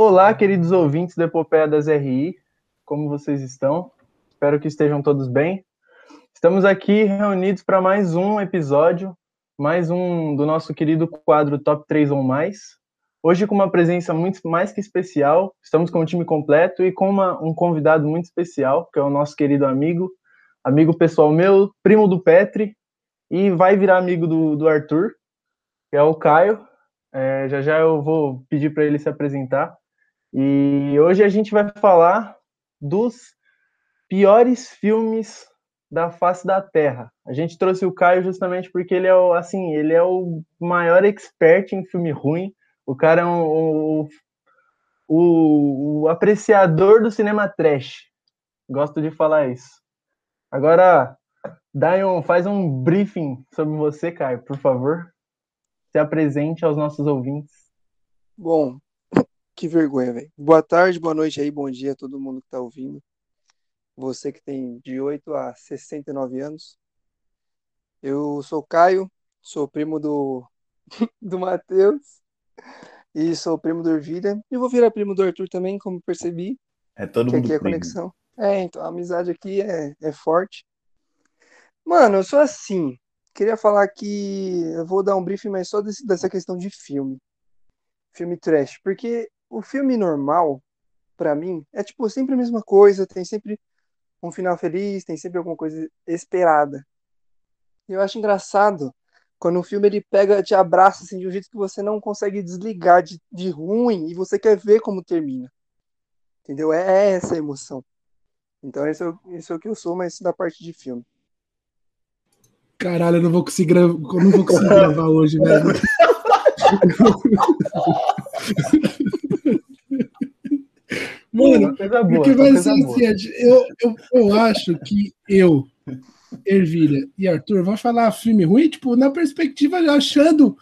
Olá, queridos ouvintes da Epopeia das RI, como vocês estão? Espero que estejam todos bem. Estamos aqui reunidos para mais um episódio, mais um do nosso querido quadro Top 3 ou Mais. Hoje com uma presença muito mais que especial, estamos com o time completo e com uma, um convidado muito especial, que é o nosso querido amigo, amigo pessoal meu, primo do Petri, e vai virar amigo do, do Arthur, que é o Caio. É, já já eu vou pedir para ele se apresentar. E hoje a gente vai falar dos piores filmes da face da Terra. A gente trouxe o Caio justamente porque ele é o, assim, ele é o maior expert em filme ruim. O cara é um, o, o, apreciador do cinema trash. Gosto de falar isso. Agora, Dion, faz um briefing sobre você, Caio, por favor. Se apresente aos nossos ouvintes. Bom, que vergonha, velho. Boa tarde, boa noite aí, bom dia a todo mundo que tá ouvindo. Você que tem de 8 a 69 anos. Eu sou Caio, sou primo do, do Matheus e sou primo do Ervilha. E vou virar primo do Arthur também, como percebi. É todo mundo aqui é a primo. conexão. É, então a amizade aqui é, é forte. Mano, eu sou assim. Queria falar que eu vou dar um briefing, mas só desse- dessa questão de filme. Filme trash. Porque o filme normal, pra mim, é tipo sempre a mesma coisa, tem sempre um final feliz, tem sempre alguma coisa esperada. E eu acho engraçado quando o filme ele pega, te abraça assim, de um jeito que você não consegue desligar de, de ruim e você quer ver como termina. Entendeu? É, é essa a emoção. Então esse é, o, esse é o que eu sou, mas da parte de filme. Caralho, eu não vou conseguir, gra... não vou conseguir gravar hoje, velho. Mano, boa, porque uma vai ser assim, eu, eu, eu acho que eu, Ervilha e Arthur vão falar filme ruim, tipo, na perspectiva achando,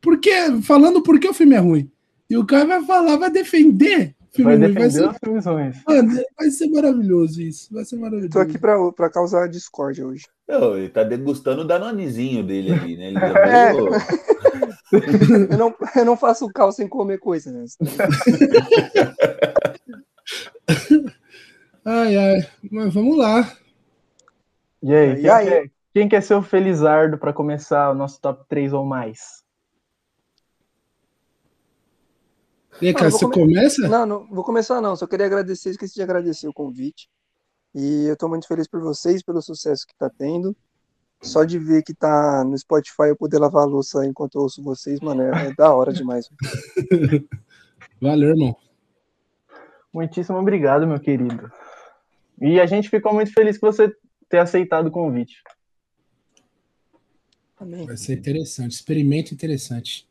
porque, falando por que o filme é ruim. E o cara vai falar, vai defender filme Vai ruim. Vai defender ser, os filmes ruins. mano, vai ser maravilhoso isso. Vai ser maravilhoso. Tô aqui pra, pra causar discórdia hoje. Não, ele tá degustando o danonezinho dele ali, né? Ele já É. Eu não, eu não faço cal sem comer coisa, né? Ai, ai, mas vamos lá. E aí, E quem, aí? Quer, quem quer ser o Felizardo para começar o nosso top 3 ou mais? E aí, cara, você come- começa? Não, não vou começar não, só queria agradecer, esqueci de agradecer o convite. E eu tô muito feliz por vocês, pelo sucesso que tá tendo. Só de ver que tá no Spotify eu poder lavar a louça enquanto eu ouço vocês, mano, é, é da hora demais. Valeu, irmão. Muitíssimo obrigado, meu querido. E a gente ficou muito feliz com você ter aceitado o convite. Amém. Vai ser interessante. Experimento interessante.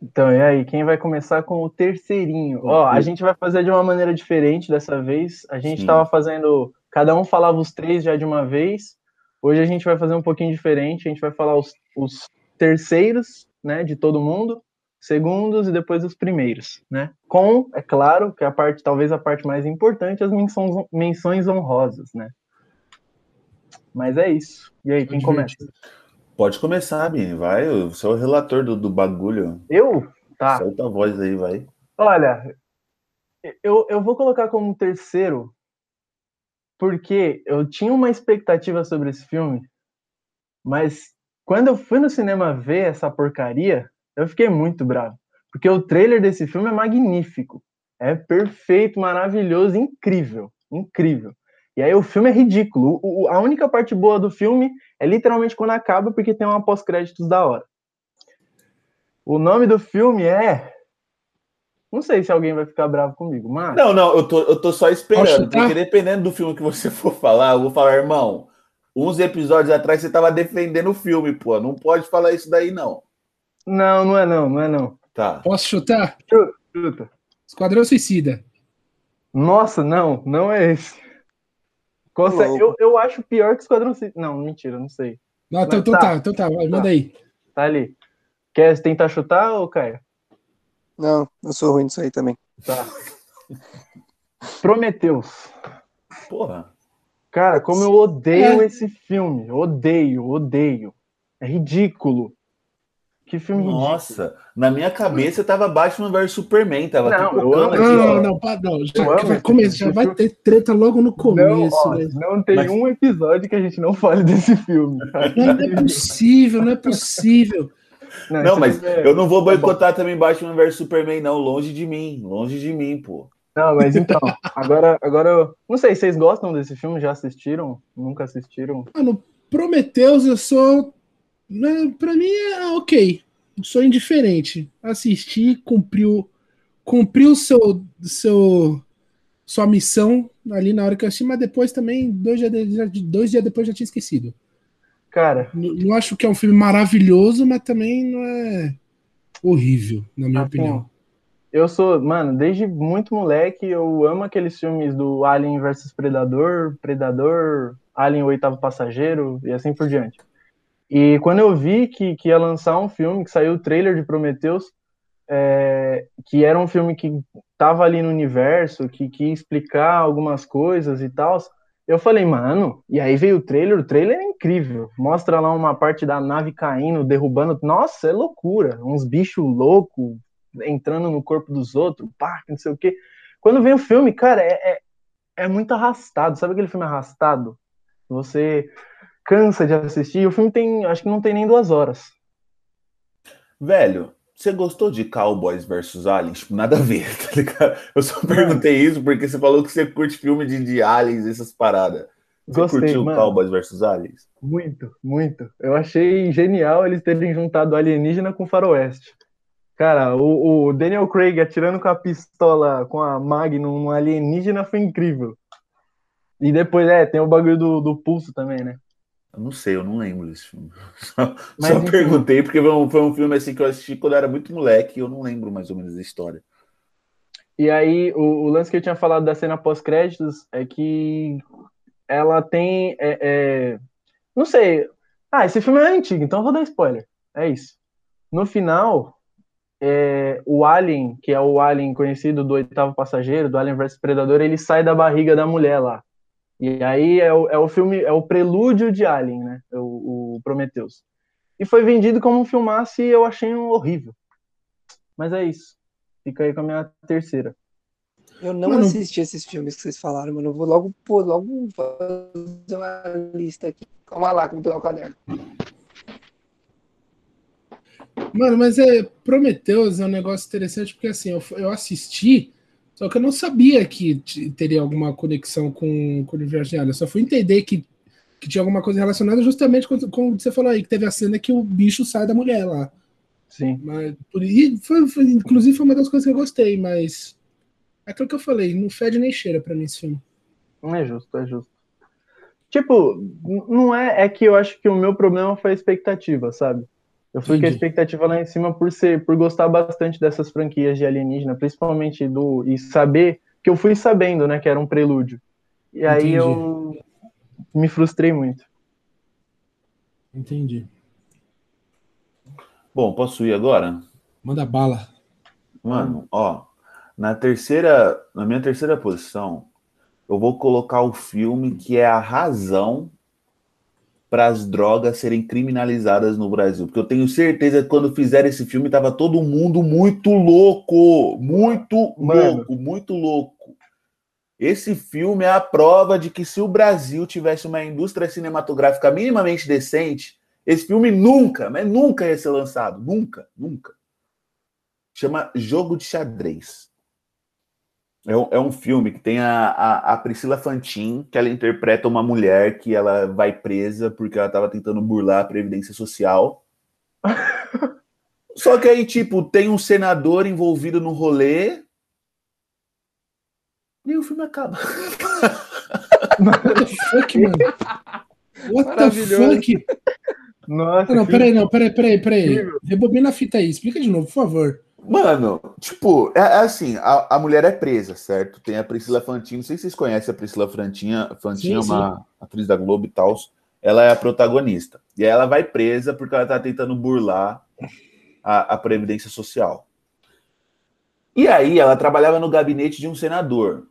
Então, e aí, quem vai começar com o terceirinho? Ó, a gente vai fazer de uma maneira diferente dessa vez. A gente Sim. tava fazendo. Cada um falava os três já de uma vez. Hoje a gente vai fazer um pouquinho diferente. A gente vai falar os, os terceiros, né, de todo mundo, segundos e depois os primeiros, né? Com, é claro, que a parte, talvez a parte mais importante, as menções, menções honrosas, né? Mas é isso. E aí, quem começa? Pode começar, Bini, vai. Você é o relator do, do bagulho. Eu? Tá. Solta a voz aí, vai. Olha, eu, eu vou colocar como terceiro porque eu tinha uma expectativa sobre esse filme, mas quando eu fui no cinema ver essa porcaria, eu fiquei muito bravo. Porque o trailer desse filme é magnífico. É perfeito, maravilhoso, incrível. Incrível. E aí o filme é ridículo. O- o- a única parte boa do filme é literalmente quando acaba, porque tem uma pós-créditos da hora. O nome do filme é. Não sei se alguém vai ficar bravo comigo, mas. Não, não, eu tô, eu tô só esperando, porque dependendo do filme que você for falar, eu vou falar, irmão, uns episódios atrás você tava defendendo o filme, pô. Não pode falar isso daí, não. Não, não é não, não é não. Tá. Posso chutar? Chuta. Esquadrão Suicida. Nossa, não, não é esse. Conse- Louco. eu, eu acho pior que Esquadrão Suicida. Não, mentira, não sei. Não, então, então tá. tá, então tá, vai, manda aí. Tá ali. Quer tentar chutar, ou Caio? Não, eu sou ruim nisso aí também. Tá. Prometeus. Porra. Cara, como eu odeio É. esse filme. Odeio, odeio. É ridículo. Que filme ridículo. Nossa, na minha cabeça tava Batman vs Superman, tava Não, tipo, eu amo aqui, Não, ó. não, não, pá, não. Já, Eu amo vai, começar, já vai ter treta logo no Não, começo. ó, né? não tem Mas- um episódio que a gente não fale desse filme. Não, não é possível, não é possível. Não, esse mas é- eu não vou boicotar também Batman vs Superman, não. Longe de mim, longe de mim, pô. Não, mas então, agora, agora eu não sei, vocês gostam desse filme? Já assistiram? Nunca assistiram? Mano, Prometheus eu sou. Né, pra mim é ok. Sou indiferente. Assisti, cumpriu. Cumpriu seu, seu, sua missão ali na hora que eu assisti, mas depois também, dois dias, dois dias depois já tinha esquecido. Cara, Não, não acho que é um filme maravilhoso, mas também não é horrível, na minha assim, opinião. eu sou, mano, desde muito moleque, eu amo aqueles filmes do Alien versus Predador, Predador, Alien o Oitavo Passageiro e assim por diante. E quando eu vi que, que ia lançar um filme, que saiu o trailer de Prometheus, é, que era um filme que tava ali no universo, que, que ia explicar algumas coisas e tal, eu falei, mano, e aí veio o trailer, o trailer é incrível. Mostra lá uma parte da nave caindo, derrubando. Nossa, é loucura. Uns bichos loucos entrando no corpo dos outros, pá, não sei o quê. Quando vem o filme, cara, é, é, é muito arrastado. Sabe aquele filme arrastado? Você cansa de assistir. O filme tem, acho que não tem nem duas horas. Velho, você gostou de Cowboys vs Aliens? Tipo, nada a ver, tá ligado? Eu só perguntei isso porque você falou que você curte filme de, de aliens, essas paradas. Você Gostei, curtiu mano. Cowboys vs Aliens? Muito, muito. Eu achei genial eles terem juntado alienígena com faroeste. Cara, o, o Daniel Craig atirando com a pistola, com a Magnum no alienígena foi incrível. E depois, é, tem o bagulho do, do pulso também, né? Eu não sei, eu não lembro desse filme. Só, Mas, só perguntei porque foi um, foi um filme assim que eu assisti quando eu era muito moleque e eu não lembro mais ou menos da história. E aí, o, o lance que eu tinha falado da cena pós-créditos é que ela tem. é, é, não sei. Ah, esse filme é antigo, então eu vou dar spoiler. É isso. No final, é, o Alien, que é o Alien conhecido do oitavo passageiro, do Alien vs Predador, ele sai da barriga da mulher lá. E aí é o, é o filme, é o prelúdio de Alien, né? O, o Prometheus. E foi vendido como um filmaço e eu achei um horrível. Mas é isso. Fica aí com a minha terceira. Eu não Mano- assisti esses filmes que vocês falaram, mano. Eu vou logo pôr, logo fazer uma lista aqui. Calma lá, que eu vou pegar o caderno. Mano, mas é Prometheus é um negócio interessante porque assim, eu, eu assisti, só que eu não sabia que teria alguma conexão com, com o universo de Alien. Eu só fui entender que, que tinha alguma coisa relacionada justamente com, com você falou aí, que teve a cena que o bicho sai da mulher lá. Sim. Mas, por, e foi, foi- inclusive foi uma das coisas que eu gostei, mas é aquilo que eu falei, não fede nem cheira pra mim esse filme. Não é justo, é justo. Tipo, não é, é que eu acho que o meu problema foi a expectativa, sabe? Eu fui com a expectativa lá em cima por ser, por gostar bastante dessas franquias de alienígena, principalmente do e saber que eu fui sabendo, né, que era um prelúdio. E aí Entendi. eu me frustrei muito. Entendi. Bom, posso ir agora? Manda bala. Mano, ó, na terceira, na minha terceira posição, eu vou colocar o filme que é a razão para as drogas serem criminalizadas no Brasil, porque eu tenho certeza que quando fizeram esse filme tava todo mundo muito louco, muito Mano. louco, muito louco. Esse filme é a prova de que se o Brasil tivesse uma indústria cinematográfica minimamente decente, esse filme nunca, mas nunca ia ser lançado, nunca, nunca chama Jogo de Xadrez. É um, é um filme que tem a, a, a Priscila Fantin, que ela interpreta uma mulher que ela vai presa porque ela estava tentando burlar a Previdência Social. Só que aí, tipo, tem um senador envolvido no rolê. E o filme acaba. What the fuck, mano? What the fuck? Nossa, Não, não, peraí, não, peraí, peraí, peraí. Rebobina a fita aí, explica de novo, por favor. Mano, tipo, é, é assim, a, a mulher é presa, certo? Tem a Priscila Fantin, não sei se vocês conhecem a Priscila Fantin, Fantin é Sim, uma atriz da Globo e tal. Ela é a protagonista. E aí ela vai presa porque ela tá tentando burlar a, a Previdência Social. E aí ela trabalhava no gabinete de um senador.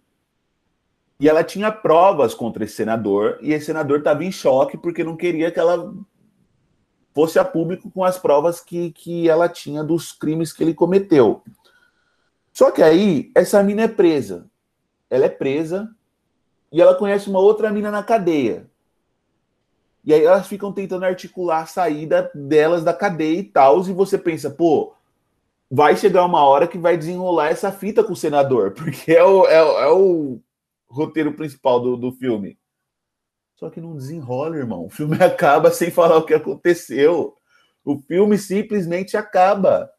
E ela tinha provas contra esse senador, e esse senador estava em choque porque não queria que ela fosse a público com as provas que, que ela tinha dos crimes que ele cometeu. Só que aí, essa mina é presa. Ela é presa e ela conhece uma outra mina na cadeia. E aí elas ficam tentando articular a saída delas da cadeia e tal. E você pensa, pô, vai chegar uma hora que vai desenrolar essa fita com o senador, porque é o, é, é o roteiro principal do, do filme. Só que não desenrola, irmão. O filme acaba sem falar o que aconteceu. O filme simplesmente acaba.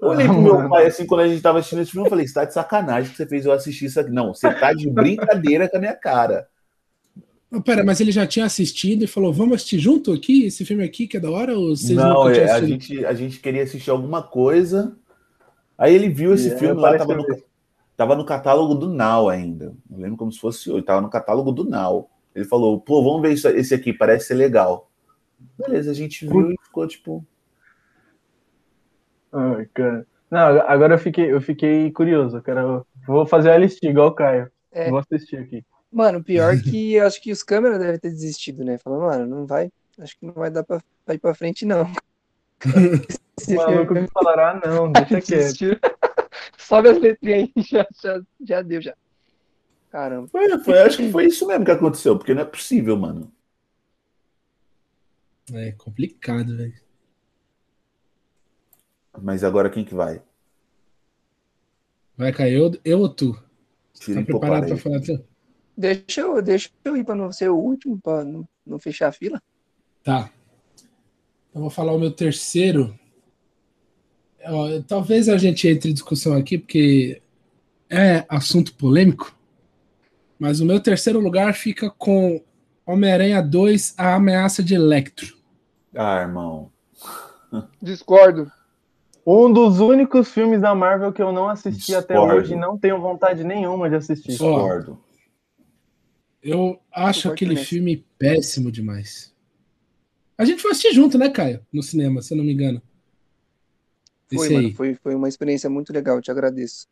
Eu olhei pro meu pai assim quando a gente tava assistindo esse filme, eu falei: você tá de sacanagem que você fez eu assistir isso aqui. Não, você tá de brincadeira com a minha cara. Oh, pera, mas ele já tinha assistido e falou: vamos assistir junto aqui? Esse filme aqui que é da hora? Ou vocês não, é, a, gente, a gente queria assistir alguma coisa. Aí ele viu esse é, filme lá, tava no, tava no catálogo do Now ainda. Não lembro como se fosse hoje, tava no catálogo do Now. Ele falou, pô, vamos ver isso, esse aqui, parece ser legal. Beleza, a gente viu e ficou tipo. Ai, cara. Não, agora eu fiquei, eu fiquei curioso. Cara. Vou fazer a listinha igual o Caio. É. Vou assistir aqui. Mano, pior que eu acho que os câmeras devem ter desistido, né? Falando, mano, não vai. Acho que não vai dar pra, pra ir pra frente, não. o maluco me falará, ah, não, deixa quieto. Sobe as letrinhas aí, já, já, já deu, já. Caramba. Foi, foi, acho que foi isso mesmo que aconteceu, porque não é possível, mano. É complicado, velho. Mas agora quem que vai? Vai cair eu, eu ou tu? Tira tá preparado para falar tu? Deixa eu, deixa eu ir para não ser o último, para não, não fechar a fila. Tá. Eu vou falar o meu terceiro. Talvez a gente entre em discussão aqui, porque é assunto polêmico. Mas o meu terceiro lugar fica com Homem-Aranha 2, A Ameaça de Electro. Ah, irmão. Discordo. Um dos únicos filmes da Marvel que eu não assisti Discordo. até hoje e não tenho vontade nenhuma de assistir. Discordo. Eu acho aquele filme péssimo demais. A gente foi assistir junto, né, Caio? No cinema, se eu não me engano. Foi, mano, foi, foi uma experiência muito legal, te agradeço.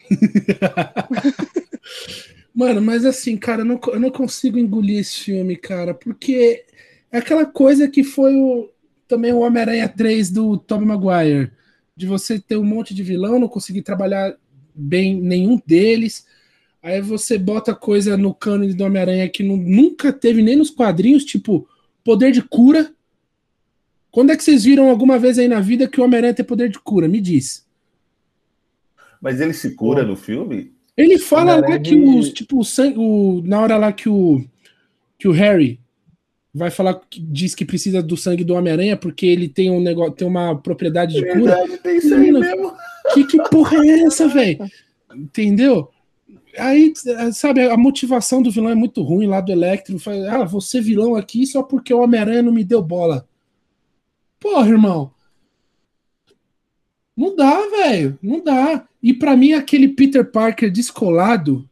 Mano, mas assim, cara, eu não, eu não consigo engolir esse filme, cara, porque é aquela coisa que foi o, também o Homem-Aranha 3 do Tobey Maguire, de você ter um monte de vilão, não conseguir trabalhar bem nenhum deles, aí você bota coisa no cânone do Homem-Aranha que não, nunca teve nem nos quadrinhos, tipo poder de cura. Quando é que vocês viram alguma vez aí na vida que o Homem-Aranha tem poder de cura? Me diz. Mas ele se cura no filme? Ele fala lá que os, tipo, o sangue, o, na hora lá que o, que o Harry vai falar, que diz que precisa do sangue do Homem-Aranha porque ele tem um negócio, tem uma propriedade de cura. Verdade, tem isso mesmo. Que, que porra é essa, velho? Entendeu? Aí, sabe, a motivação do vilão é muito ruim lá do Electro. Ah, você vilão aqui só porque o Homem-Aranha não me deu bola. Porra, irmão. Não dá, velho. Não dá. E para mim, aquele Peter Parker descolado,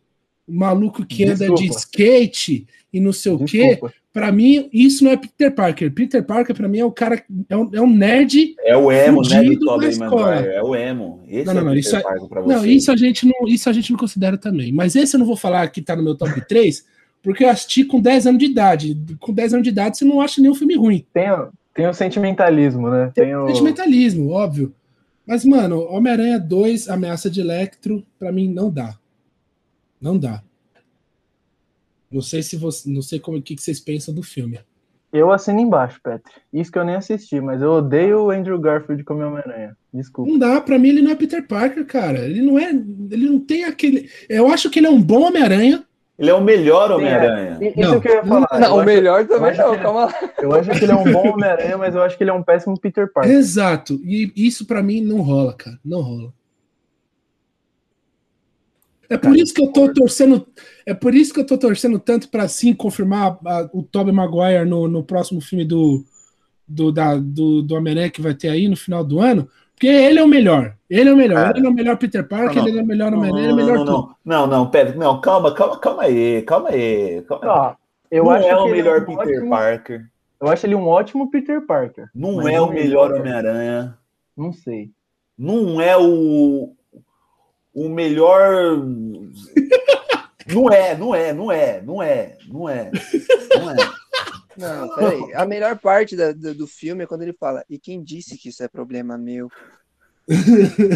o maluco que Desculpa. anda de skate e não sei Desculpa. o quê, para mim, isso não é Peter Parker. Peter Parker, para mim, é o cara, é um, é um nerd. É o emo, né? Do Tobey Maguire. É o emo. Esse não, não, é não, isso, não isso, a gente não, isso a gente não considera também. Mas esse eu não vou falar que tá no meu top 3, porque eu assisti com 10 anos de idade. Com 10 anos de idade, você não acha nenhum filme ruim. Tem, tem o sentimentalismo, né? Tem, tem o sentimentalismo, óbvio. Mas, mano, Homem-Aranha 2, Ameaça de Electro, para mim não dá. Não dá. Não sei se você, não sei como que, que vocês pensam do filme. Eu assino embaixo, Petri. Isso que eu nem assisti, mas eu odeio o Andrew Garfield como Homem-Aranha. Desculpa. Não dá, pra mim ele não é Peter Parker, cara. Ele não é. Ele não tem aquele. Eu acho que ele é um bom Homem-Aranha, ele é o melhor Homem-Aranha. É. Isso que eu ia falar. Não, o melhor também não, calma lá. Eu acho que ele é um bom Homem-Aranha, mas eu acho que ele é um péssimo Peter Parker. Exato. E isso para mim não rola, cara. Não rola. É por isso que eu tô torcendo. É por isso que eu tô torcendo tanto para sim confirmar a, o Tobey Maguire no, no próximo filme do, do, da, do, do Homem-Aranha que vai ter aí no final do ano. Porque ele é o melhor. Ele é o melhor. Cara, ele é o melhor Peter Parker, não, ele é o melhor Homem-Aranha, ele é o melhor não, tudo. Não, não, Pedro, não, calma, calma, calma aí, calma aí. Calma aí. Ah, eu não acho é o melhor é um Peter ótimo, Parker. Eu acho ele um ótimo Peter Parker. Não é o melhor Homem-Aranha. Não sei. Não é o o melhor Não é, não é, não é, não é, não é. Não é. Não, peraí. A melhor parte da- do, do filme é quando ele fala, e quem disse que isso é problema meu?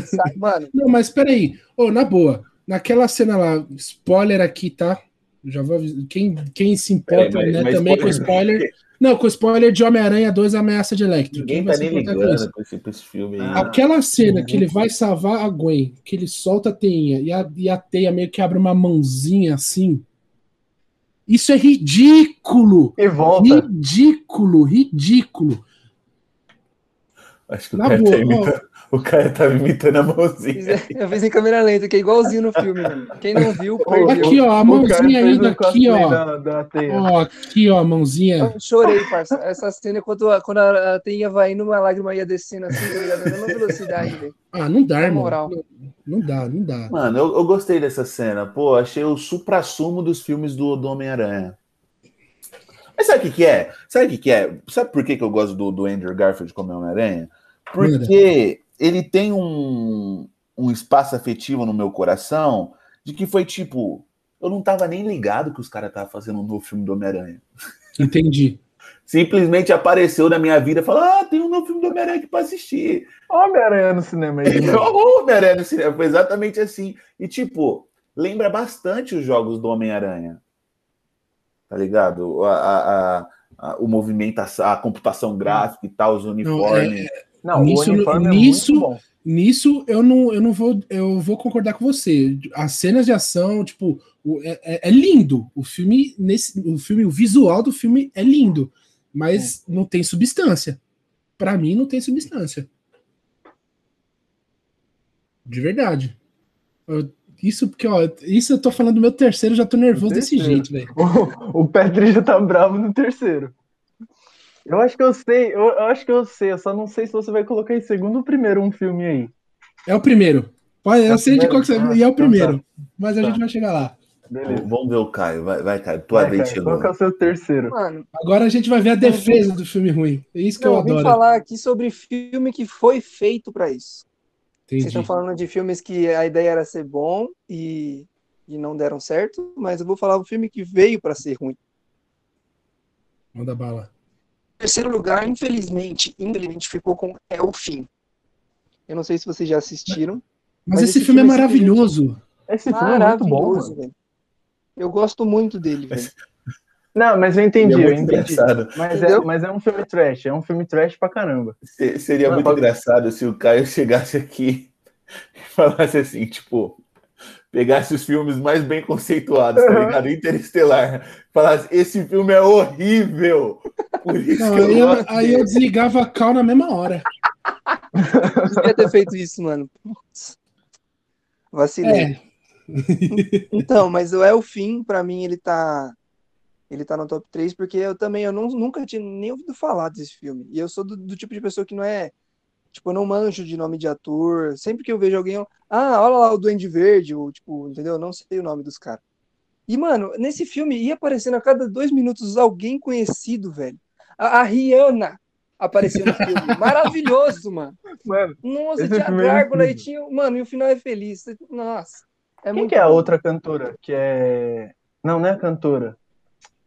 Sabe, mano, Não, mas peraí. Ô, na boa. Naquela cena lá, spoiler aqui, tá? Já vou avisar. Quem, quem se importa, Peraí, mas- né, mas também com spoiler- spoiler. Não, com spoiler de Homem-Aranha 2 Ameaça de Electro. Ninguém Quem tá vai se nem importar com isso? ligando com esse, com esse filme aí. Ah. Aquela cena que ele vai salvar a Gwen, que ele solta a teinha e a, e a teia meio que abre uma mãozinha assim. Isso é ridículo! E volta. Ridículo, ridículo. Acho que o Na boa, tá imitando, o cara tá imitando a mãozinha. eu fiz em câmera lenta, que é igualzinho no filme, mano. Quem não viu, perdeu. Aqui, ó, a mãozinha ainda aqui, ó. Da, da. Ó, aqui, ó, a mãozinha. Eu chorei, parça. Essa cena, é quando, a- quando a, a teia vai indo, uma lágrima ia descendo assim, tá ligado? Na mesma velocidade, velho. Ah, não dá, irmão. moral. Não, não dá, não dá. Mano, eu, eu gostei dessa cena. Pô, achei o supra-sumo dos filmes do, do Homem-Aranha. Mas sabe o que, que é? Sabe o que, que é? Sabe por que, que eu gosto do, do Andrew Garfield como Homem-Aranha? Porque ele tem um, um espaço afetivo no meu coração de que foi tipo. Eu não tava nem ligado que os caras estavam fazendo um novo filme do Homem-Aranha. Entendi. Simplesmente apareceu na minha vida e falou: Ah, tem um novo filme do Homem-Aranha aqui pra assistir. Homem-Aranha no cinema aí. O Homem-Aranha no cinema. Foi exatamente assim. E, tipo, lembra bastante os jogos do Homem-Aranha. Tá ligado? A, a, a- a- o movimento, a, a computação gráfica e tal, os uniformes. Não, Nisso- o uniforme é nisso- bom. Nisso eu não, eu não vou, eu vou concordar com você. As cenas de ação, tipo, é, é- é lindo. O filme, nesse, o filme, o visual do filme é lindo, mas não tem substância. Pra mim, não tem substância. De verdade. Eu- isso porque, ó, isso eu tô falando do meu terceiro, já tô nervoso desse jeito, velho. O, o Petri já tá bravo no terceiro. Eu acho que eu sei, eu, eu acho que eu sei, eu só não sei se você vai colocar em segundo ou primeiro um filme aí. É o primeiro. Pode, É eu o sei de qual que você. primeiro? E é o Ah, então primeiro. Mas a Tá. gente vai chegar lá. Beleza. Vamos ver o Caio. Vai, vai Caio. Tua Vai, chegou. qual que é o seu terceiro? Mano, Agora a gente vai ver a defesa do filme ruim. É isso que não, eu eu vim adoro. falar aqui sobre filme que foi feito pra isso. Vocês Entendi. estão falando de filmes que a ideia era ser bom e, e não deram certo, mas eu vou falar um filme que veio pra ser ruim. Manda bala. Terceiro lugar, infelizmente, infelizmente ficou com É o Fim. Eu não sei se vocês já assistiram. Mas, Mas esse, esse filme é filme é maravilhoso. Esse filme é muito bom, Maravilhoso, velho. Eu gosto muito dele, velho. Não, mas eu entendi, é eu entendi. engraçado. Mas é, mas é um filme trash, é um filme trash pra caramba. Se- Seria Não, muito pode- engraçado se o Caio chegasse aqui e falasse assim, tipo, pegasse os filmes mais bem conceituados, tá Uhum. ligado? Interestelar. Falasse, esse filme é horrível. Por isso Não, que eu aí, eu, aí dele." eu desligava a cal na mesma hora. Devia ter feito isso, mano. Putz. Vacilei. É. Então, mas o É o Fim, pra mim, ele tá. Ele tá no top 3, porque eu também eu não, nunca tinha nem ouvido falar desse filme. E eu sou do, do tipo de pessoa que não é. Tipo, eu não manjo de nome de ator. Sempre que eu vejo alguém, eu, ah, olha lá o Duende Verde, ou, tipo, entendeu? Eu não sei o nome dos caras. E, mano, nesse filme ia aparecendo a cada dois minutos alguém conhecido, velho. A, a Rihanna apareceu no filme. Maravilhoso, mano. Mano, Nossa, Esse tinha é gárgula e tinha. Mano, e o final é feliz. Nossa. É quem muito que é a bom. outra cantora? Que é. Não, não é a cantora.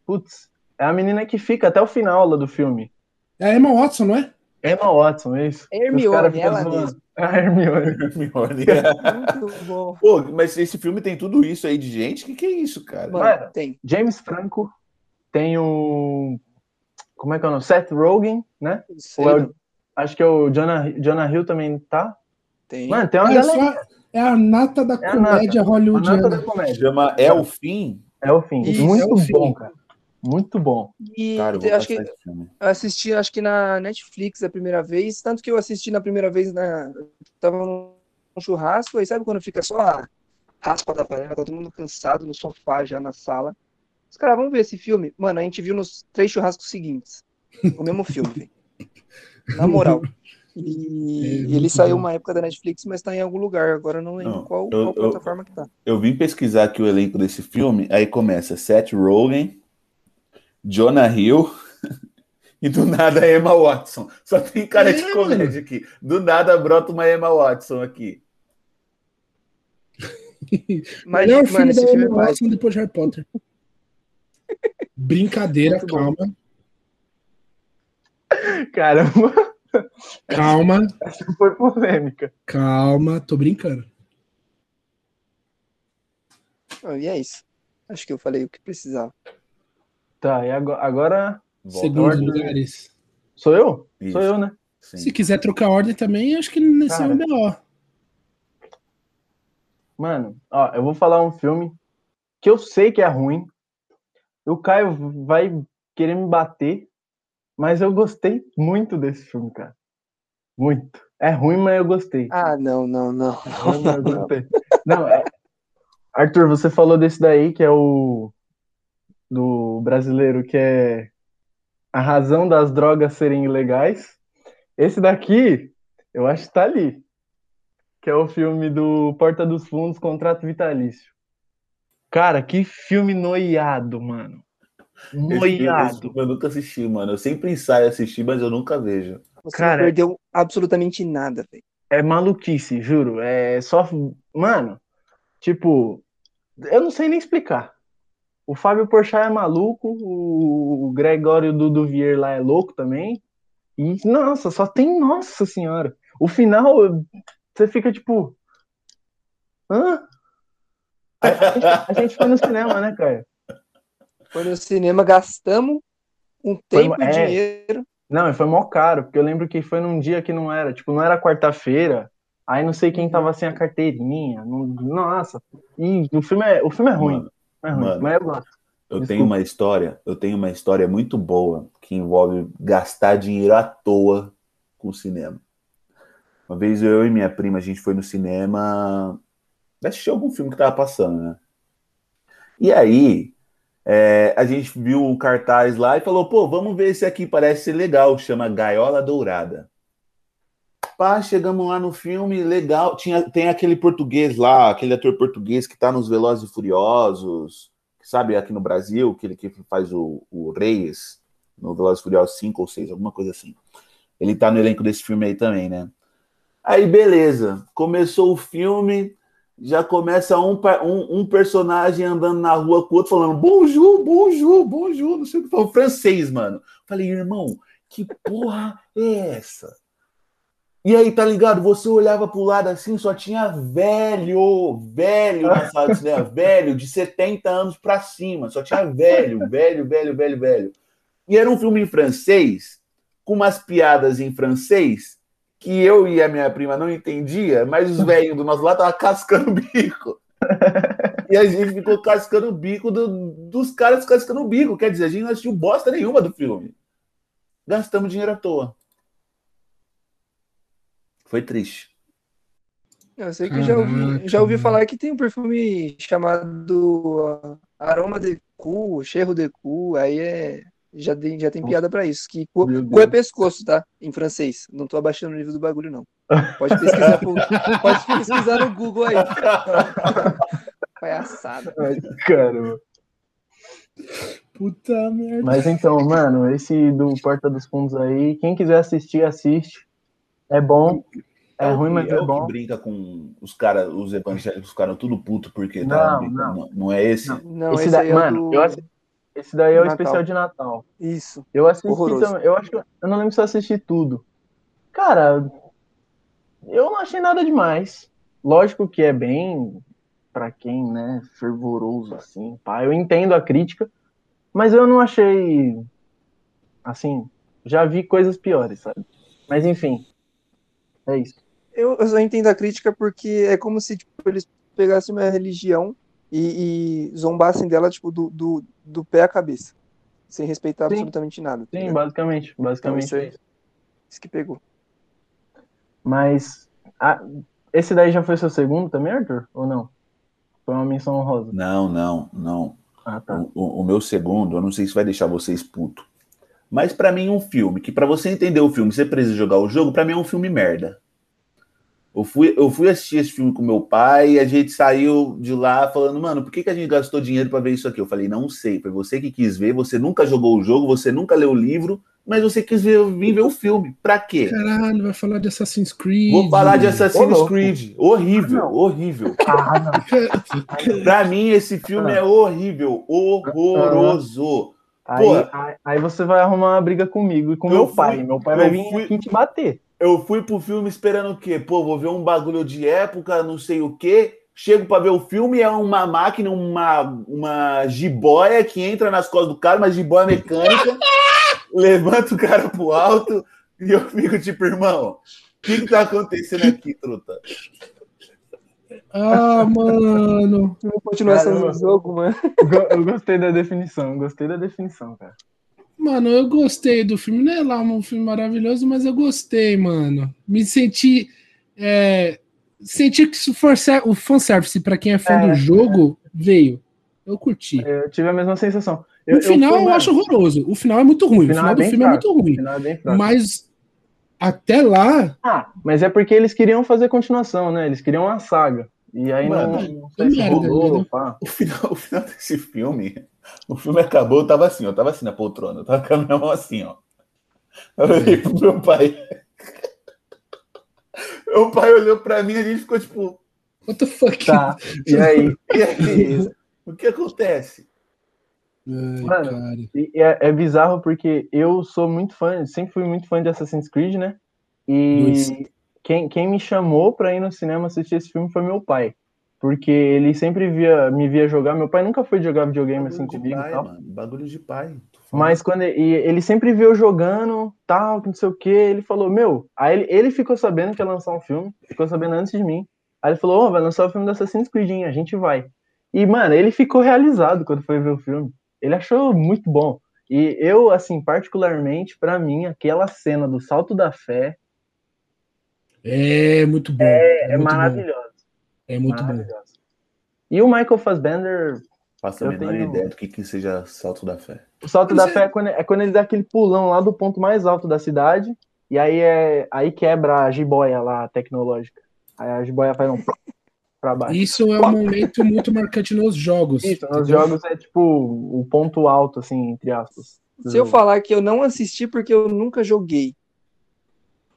Putz, é a menina que fica até o final lá do filme. É a Emma Watson, não é? Emma Watson, é isso. Hermione, ela zoando. mesma. A Hermione. Hermione. Muito bom. Pô, mas esse filme tem tudo isso aí de gente? O que, que é isso, cara? Mano, Mano, tem. James Franco. Tem o. Como é que é o nome? Seth Rogen, né? Sei, é o-. Acho que é o Jonah, Jonah Hill também tá. Tem. Mano, tem uma É, galera. só- é a nata da É comédia A nata hollywoodiana. da comédia. Chama É o Fim? É o fim. Isso, Muito é o fim. bom, cara. Muito bom. E Cara, eu acho que eu assisti, acho que na Netflix a primeira vez, tanto que eu assisti na primeira vez na tava num churrasco, aí sabe quando fica só a raspa da panela, tá todo mundo cansado no sofá já na sala. Os caras, vamos ver esse filme. Mano, a gente viu nos três churrascos seguintes. O mesmo filme. Na moral. E É, ele saiu uma época da Netflix, mas tá em algum lugar. Agora eu não lembro Não, qual, eu- qual eu- plataforma que tá. Eu vim pesquisar aqui o elenco desse filme, aí começa Seth Rogen, Jonah Hill e do nada Emma Watson. Só tem cara de É, comédia aqui. Do nada brota uma Emma Watson aqui. Mas, Melhor mano, filme esse filme é Emma mágico. Watson depois de Harry Potter. Brincadeira, Muito bom. calma. Caramba, Calma, essa foi polêmica. calma, tô brincando. Ah, E é isso. Acho que eu falei o que precisava. Tá, e agora, Segundos lugares. sou eu? Isso. Sou eu, né? Sim. Se quiser trocar ordem também, acho que nesse é Cara. o melhor. Mano, ó, eu vou falar um filme que eu sei que é ruim. O Caio vai querer me bater, mas eu gostei muito desse filme, cara. Muito. É ruim, mas eu gostei. Ah, não, não, não. É ruim, mas eu gostei. Não, é... Arthur, você falou desse daí que é o do brasileiro que é a razão das drogas serem ilegais. Esse daqui, eu acho que tá ali. Que é o filme do Porta dos Fundos, Contrato Vitalício. Cara, que filme noiado, mano. Esse filme- esse Noiado. filme eu nunca assisti, mano. Eu sempre ensaio assistir, mas eu nunca vejo. Você Cara, não perdeu absolutamente nada, velho. É maluquice, juro. É só. Mano, tipo, eu não sei nem explicar. O Fábio Porchat é maluco, o Gregório do Duvier lá é louco também. E, nossa, só tem. Nossa Senhora. O final, você fica tipo. Hã? A, a gente, a gente foi no cinema, né, Caio? Foi no cinema, gastamos um Foi tempo uma- e é. dinheiro. Não, foi mó caro, porque eu lembro que foi num dia que não era, tipo, não era quarta-feira, aí não sei quem tava sem a carteirinha. não- nossa, e o filme é, o filme é ruim, Mano, é ruim, mano. mas eu gosto. Eu Desculpa. tenho uma história, eu tenho uma história muito boa que envolve gastar dinheiro à toa com o cinema. Uma vez eu e minha prima, a gente foi no cinema assistir algum filme que tava passando, né? E aí, é, a gente viu o cartaz lá e falou, pô, vamos ver esse aqui, parece ser legal, chama Gaiola Dourada. Pá, chegamos lá no filme, legal. Tinha, tem aquele português lá, aquele ator português que tá nos Velozes e Furiosos, sabe, aqui no Brasil, aquele que faz o, o Reis, no Velozes e Furiosos 5 ou 6, alguma coisa assim. Ele tá no elenco desse filme aí também, né? Aí, beleza. Começou o filme, já começa um, um, um personagem andando na rua com o outro falando bonjour, bonjour, bonjour, não sei o que falou, francês, mano. Falei, irmão, que porra é essa? E aí, tá ligado? Você olhava pro lado assim, só tinha velho, velho na sala de cinema, velho, de 70 anos pra cima, só tinha velho, velho, velho, velho, velho. E era um filme em francês, com umas piadas em francês, que eu e a minha prima não entendia, mas os velhos do nosso lado estavam cascando o bico. E a gente ficou cascando o bico do- dos caras cascando o bico. Quer dizer, a gente não assistiu bosta nenhuma do filme. Gastamos dinheiro à toa. Foi triste. Eu sei que já ouvi, já ouvi falar que tem um perfume chamado ah, Aroma de Cu, Cheiro de Cu, aí é. Já tem, já tem piada pra isso. Que cu, cu é pescoço, tá? Em francês. Não tô abaixando o nível do bagulho, não. Pode pesquisar, pro- pode pesquisar no Google aí. Palhaçada. Caramba. Puta merda. Mas então, mano, esse do Porta dos Fundos aí, quem quiser assistir, assiste. É bom. É, o ruim, que- mas é é bom. que brinca com os caras, os evangélicos ficaram tudo puto porque tá Não, não. não é esse? Não. Não, esse esse daí, aí é o mano, do... eu assi- esse daí é o Natal. especial de Natal. Isso. Eu assisti Horroroso. também. Eu acho que eu não lembro se eu assisti tudo. Cara, eu não achei nada demais. Lógico que é bem pra quem, né, fervoroso assim, pá. Eu entendo a crítica, mas eu não achei assim, já vi coisas piores, sabe? Mas enfim. É isso. Eu, eu só entendo a crítica porque é como se tipo, eles pegassem uma religião e, e zombassem dela tipo, do, do, do pé à cabeça. Sem respeitar Sim. absolutamente nada. tá Sim, ligado? basicamente, Então, basicamente isso, é isso. isso que pegou. Mas ah, esse daí já foi seu segundo também, Arthur? Ou não? Foi uma menção honrosa. Não, não, não. Ah, tá. O, o- o meu segundo, eu não sei se vai deixar vocês puto. Mas pra mim um filme que pra você entender o filme, você precisa jogar o jogo, pra mim é um filme merda. Eu fui, eu fui assistir esse filme com meu pai e a gente saiu de lá falando, mano, por que, que a gente gastou dinheiro pra ver isso aqui? Eu falei, não sei, foi você que quis ver, você nunca jogou o jogo, você nunca leu o livro, mas você quis ver, vir ver o filme. Pra quê? Caralho, vai falar de Assassin's Creed. Vou falar de Assassin's louco. Creed. Horrível, Não. horrível. Ah, não. Pra mim, esse filme é horrível, horroroso. Aí, aí, aí você vai arrumar uma briga comigo e com Eu meu fui- pai. Meu pai vai vir fui- aqui te bater. Eu fui pro filme esperando o quê? Pô, vou ver um bagulho de época, não sei o quê. Chego pra ver o filme, é uma máquina, uma, uma jiboia que entra nas costas do cara, uma jiboia mecânica, levanta o cara pro alto e eu fico tipo, irmão, o que que tá acontecendo aqui, truta? Ah, mano. Continuação Caramba. do jogo, mano. Eu gostei da definição, eu gostei da definição, cara. Mano, eu gostei do filme. Não é lá um filme maravilhoso, mas eu gostei, mano. Me senti. É, senti que se for ser- o fanservice pra quem é fã É. do jogo veio. Eu curti. Eu tive a mesma sensação. Eu, o final eu, mano, acho horroroso. O final é muito ruim. O final final, é do filme fraco. é muito o ruim. final é bem fraco. Mas até lá, Ah, mas é porque eles queriam fazer continuação, né? Eles queriam uma saga. E aí não, Mano, não sei se rolou. O final, o final desse filme, o filme acabou, eu tava assim, eu tava assim na poltrona, eu tava com a minha mão assim, ó. Eu olhei pro meu pai. Meu pai olhou pra mim e a gente ficou tipo, what the fuck? Tá, e aí? e aí? O que acontece? Ai, Mano, cara. É, é bizarro porque eu sou muito fã, sempre fui muito fã de Assassin's Creed, né? E quem, quem me chamou pra ir no cinema assistir esse filme foi meu pai. Porque ele sempre via, me via jogar. Meu pai nunca foi jogar videogame assim Bagulho de comigo e pai, tal. mano. Bagulho de pai. Mas quando ele, e ele sempre viu eu jogando, tal, que não sei o que, ele falou, meu, aí ele, ele ficou sabendo que ia lançar um filme, ficou sabendo antes de mim. Aí ele falou, ô, vai lançar o filme do Assassin's Creed, hein? a gente vai. E, mano, ele ficou realizado quando foi ver o filme. Ele achou muito bom. E eu, assim, particularmente, pra mim, aquela cena do salto da fé É muito bom. é, muito bom. maravilhosa. É muito bom. E o Michael Fassbender, Faço a eu menor tenho- ideia do que, que seja salto da fé. O salto Mas da é- fé é quando, é quando ele dá aquele pulão lá do ponto mais alto da cidade, e aí é aí quebra a jiboia lá tecnológica. Aí a jiboia faz um pra baixo. Isso é um momento muito marcante nos jogos. Isso, nos jogos é tipo o ponto alto, assim, entre aspas. Se eu falar que eu não assisti porque eu nunca joguei.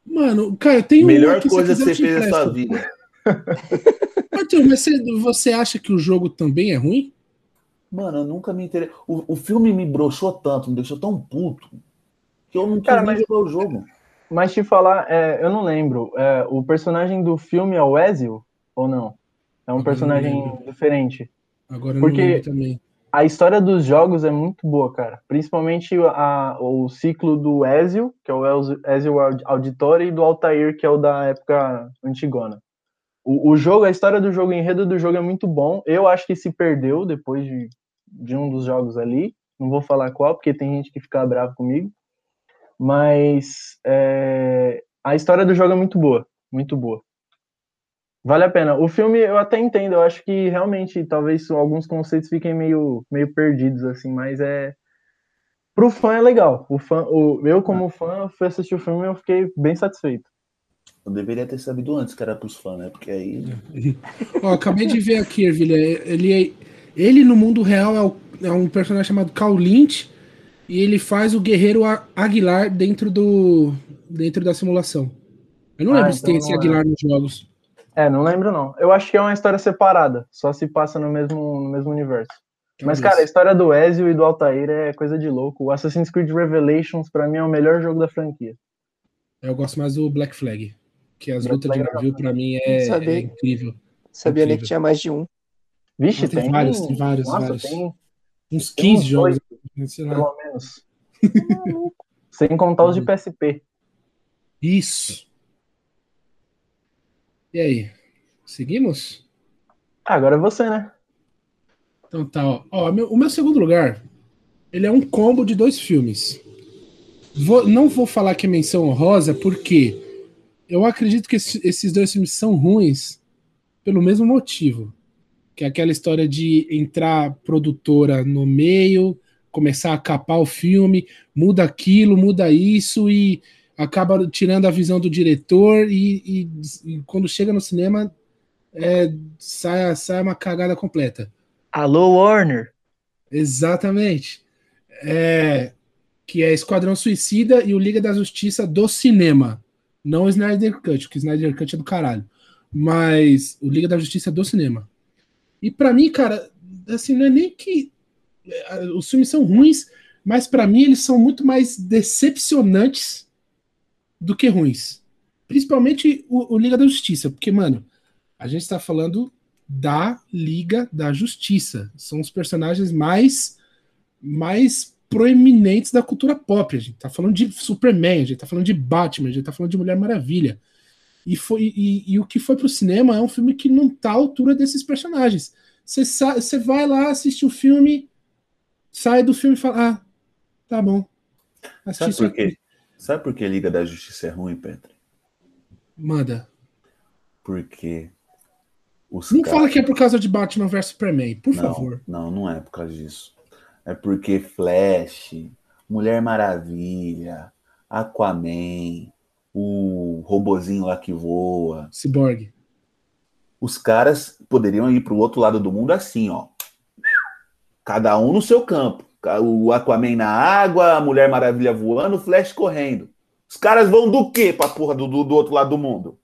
Mano, cara, tem um. Melhor coisa que você te fez na sua vida. Arthur, mas você, você acha que o jogo também é ruim? Mano, eu nunca me interessei. O, o filme me broxou tanto, me deixou tão puto, que eu não nem mas- jogar o jogo. Mas te falar, é, eu não lembro. é, o personagem do filme é o Ezio ou não? É um personagem lembro. diferente. Agora Porque- também. A história dos jogos é muito boa, cara. Principalmente a- o ciclo do Ezio, que é o Ezio- Ezio Aud- Auditore, e do Altair, que é o da época antigona. O, o jogo, a história do jogo, o enredo do jogo é muito bom. Eu acho que se perdeu depois de, de um dos jogos ali. Não vou falar qual, porque tem gente que fica bravo comigo. Mas é, a história do jogo é muito boa. Muito boa. Vale a pena. O filme eu até entendo, eu acho que realmente talvez alguns conceitos fiquem meio, meio perdidos, assim, mas é. Pro fã é legal. O fã, o, eu, como fã, fui assistir o filme e eu fiquei bem satisfeito. Eu deveria ter sabido antes que era pros fãs, né? Porque aí. Ó, acabei de ver aqui, Ervilha. Ele, é- ele no mundo real é, o- é um personagem chamado Cal Lynch e ele faz o guerreiro Aguilar dentro do dentro da simulação. Eu não Ah, lembro se então tem esse não é. Aguilar nos jogos. É, não lembro não. Eu acho que é uma história separada, só se passa no mesmo, no mesmo universo. Mas, cara, a história do Ezio e do Altair é coisa de louco. O Assassin's Creed Revelations, pra mim, é o melhor jogo da franquia. eu gosto mais do Black Flag, que as Black lutas de Flag é navio pra mim é, é incrível. Sabia nem que tinha mais de um. Vixe, tem tem, vários, tem vários, Nossa, vários. tem Uns Tem 15 uns jogos, sei lá. pelo menos. Sem contar os de PSP. Isso. E aí? Seguimos? Ah, agora é você, né? Então tá, ó. Ó, meu- o meu segundo lugar, ele é um combo de dois filmes. Vou- não vou falar que é menção honrosa, porque eu acredito que esse- esses dois filmes são ruins pelo mesmo motivo. Que é aquela história de entrar produtora no meio, começar a capar o filme, muda aquilo, muda isso e acaba tirando a visão do diretor e, e- e quando chega no cinema é, sai, sai uma cagada completa. Alô, Warner. Exatamente. É, que é Esquadrão Suicida e o Liga da Justiça do cinema. Não o Snyder Cut, que o Snyder Cut é do caralho. Mas o Liga da Justiça do cinema. E pra mim, cara, assim, não é nem que é, os filmes são ruins, mas para mim eles são muito mais decepcionantes do que ruins. Principalmente o, o Liga da Justiça, porque, mano, a gente está falando da Liga da Justiça. São os personagens mais, mais proeminentes da cultura pop. A gente tá falando de Superman, a gente tá falando de Batman, a gente tá falando de Mulher Maravilha. E, foi, e, e o que foi pro cinema é um filme que não tá à altura desses personagens. Você vai lá, assiste o filme, sai do filme e fala: Ah, tá bom. Sabe por, quê? Sabe por que Liga da Justiça é ruim, Petri? Manda. Porque. Os não fala que é por causa de Batman vs Superman, por não, favor. Não, não é por causa disso. É porque Flash, Mulher Maravilha, Aquaman, o robozinho lá que voa. Cyborg. Os caras poderiam ir para o outro lado do mundo assim, ó. Cada um no seu campo. O Aquaman na água, a Mulher Maravilha voando, o Flash correndo. Os caras vão do quê pra porra do, do, do outro lado do mundo?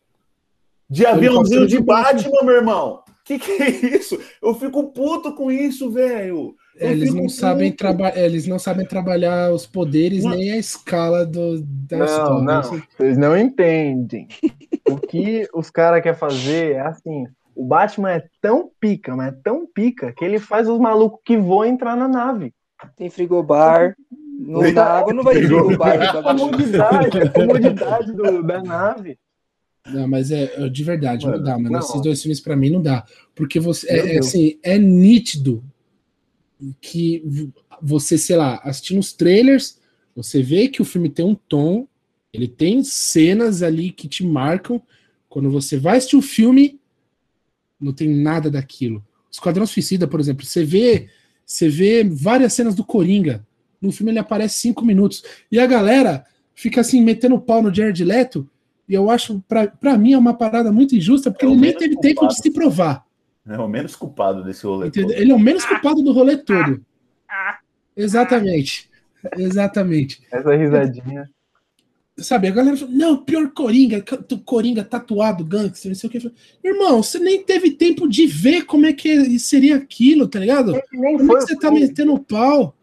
De aviãozinho de Batman, meu irmão. Que que é isso? Eu fico puto com isso, velho. É, eles não sabem trabalhar, eles não sabem trabalhar os poderes não. nem a escala do da não, história. Não, vocês não entendem. o que os caras querem fazer é assim: o Batman é tão pica, mas é tão pica que ele faz os malucos que voam entrar na nave. Tem frigobar. No, na água não vai ter frigobar. É a comodidade, a comodidade do, da nave. Não, mas é de verdade, mano, não dá, mano. Não. Esses dois filmes para mim não dá. Porque você é, é, assim, é nítido que você, sei lá, assistindo os trailers, você vê que o filme tem um tom, ele tem cenas ali que te marcam. Quando você vai assistir o filme, não tem nada daquilo. Esquadrão Suicida, por exemplo, você vê, você vê várias cenas do Coringa. No filme ele aparece cinco minutos. E a galera fica assim, metendo pau no Jared Leto. E eu acho, para mim, é uma parada muito injusta, porque é ele nem teve culpado. tempo de se provar. É o menos culpado desse rolê Entendeu? todo. Ele é o menos culpado do rolê todo. Exatamente. Exatamente. Essa risadinha. Sabe, a galera fala, não, pior Coringa, Coringa tatuado, gangster, não sei o que. Irmão, você nem teve tempo de ver como é que seria aquilo, tá ligado? Nem como é que você tá metendo o pau?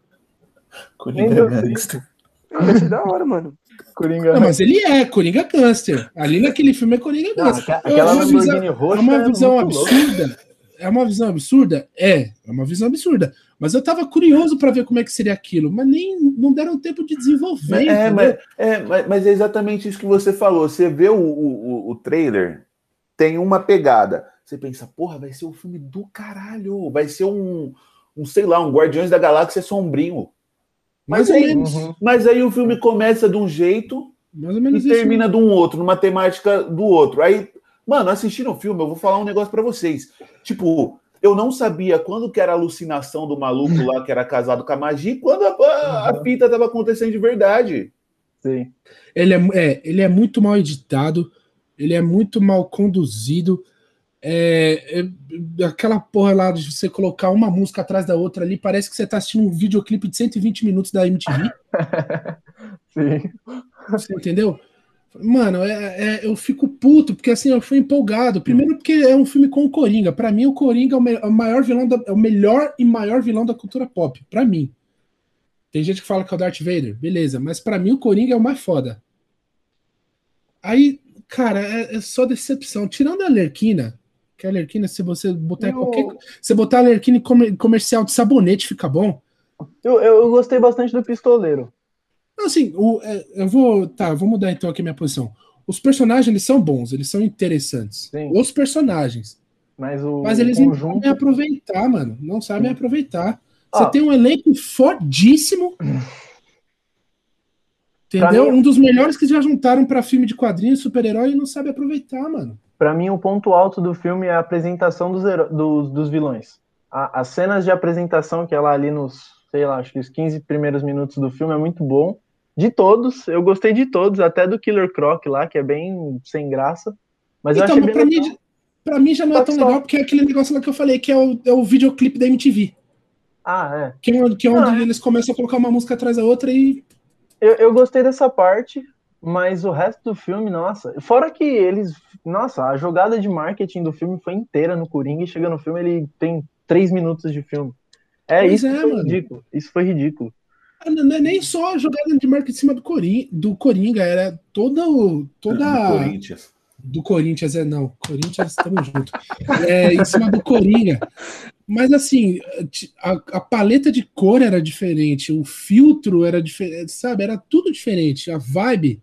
Coringa gangster. É da hora, mano. Coringa. Não, mas ele é Coringa Gangster. Ali naquele filme é Coringa Gangster. Não, aquela é uma visão, roxa é uma visão é absurda. É uma visão absurda? É, é uma visão absurda. Mas eu tava curioso para ver como é que seria aquilo, mas nem não deram tempo de desenvolver. É, mas é, mas é exatamente isso que você falou. Você vê o, o, o trailer, tem uma pegada. Você pensa, porra, vai ser um filme do caralho. Vai ser um, um sei lá, um Guardiões da Galáxia sombrio. Mas aí, uhum. mas aí o filme começa de um jeito e termina isso. de um outro, numa temática do outro. Aí, mano, assistindo o filme, eu vou falar um negócio para vocês. Tipo, eu não sabia quando que era a alucinação do maluco lá que era casado com a magia e quando a, a, a fita estava acontecendo de verdade. Sim. Ele é, é, ele é muito mal editado, ele é muito mal conduzido. É, é, aquela porra lá de você colocar uma música atrás da outra ali, parece que você tá assistindo um videoclipe de 120 minutos da MTV. Sim. Você entendeu? Mano, é, é, eu fico puto, porque assim, eu fui empolgado. Primeiro porque é um filme com o Coringa. Para mim, o Coringa é o, é o maior vilão da, é o melhor e maior vilão da cultura pop. para mim. Tem gente que fala que é o Darth Vader, beleza, mas para mim o Coringa é o mais foda. Aí, cara, é, é só decepção. Tirando a Lerquina, que a Alerquina, se você botar eu... qualquer. Se botar a Alerquina em comercial de sabonete, fica bom. Eu, eu gostei bastante do pistoleiro. Assim, o, é, eu vou. Tá, vou mudar então aqui minha posição. Os personagens eles são bons, eles são interessantes. Sim. Os personagens. Mas, o Mas eles conjunto... não sabem aproveitar, mano. Não sabem Sim. aproveitar. Você ah. tem um elenco fortíssimo. Entendeu? Mim... Um dos melhores que já juntaram para filme de quadrinhos, super-herói, e não sabe aproveitar, mano para mim, o ponto alto do filme é a apresentação dos, dos, dos vilões. A, as cenas de apresentação, que é lá ali nos, sei lá, acho que os 15 primeiros minutos do filme é muito bom. De todos, eu gostei de todos, até do Killer Croc lá, que é bem sem graça. Mas então, eu achei pra, mim, pra mim já não é tão legal, porque é aquele negócio lá que eu falei, que é o, é o videoclipe da MTV. Ah, é. Que é, que é onde ah, é. eles começam a colocar uma música atrás da outra e. Eu, eu gostei dessa parte, mas o resto do filme, nossa. Fora que eles. Nossa, a jogada de marketing do filme foi inteira no Coringa e chega no filme ele tem três minutos de filme. É, pois isso é, foi mano. ridículo. Isso foi ridículo. Ah, Não não é nem só a jogada de marca em cima do, Corin, do Coringa, era toda. o- toda Do Corinthians. do Corinthians, é não. Corinthians, estamos juntos. É, em cima do Coringa. Mas assim, a, a paleta de cor era diferente, o filtro era diferente, sabe? Era tudo diferente. A vibe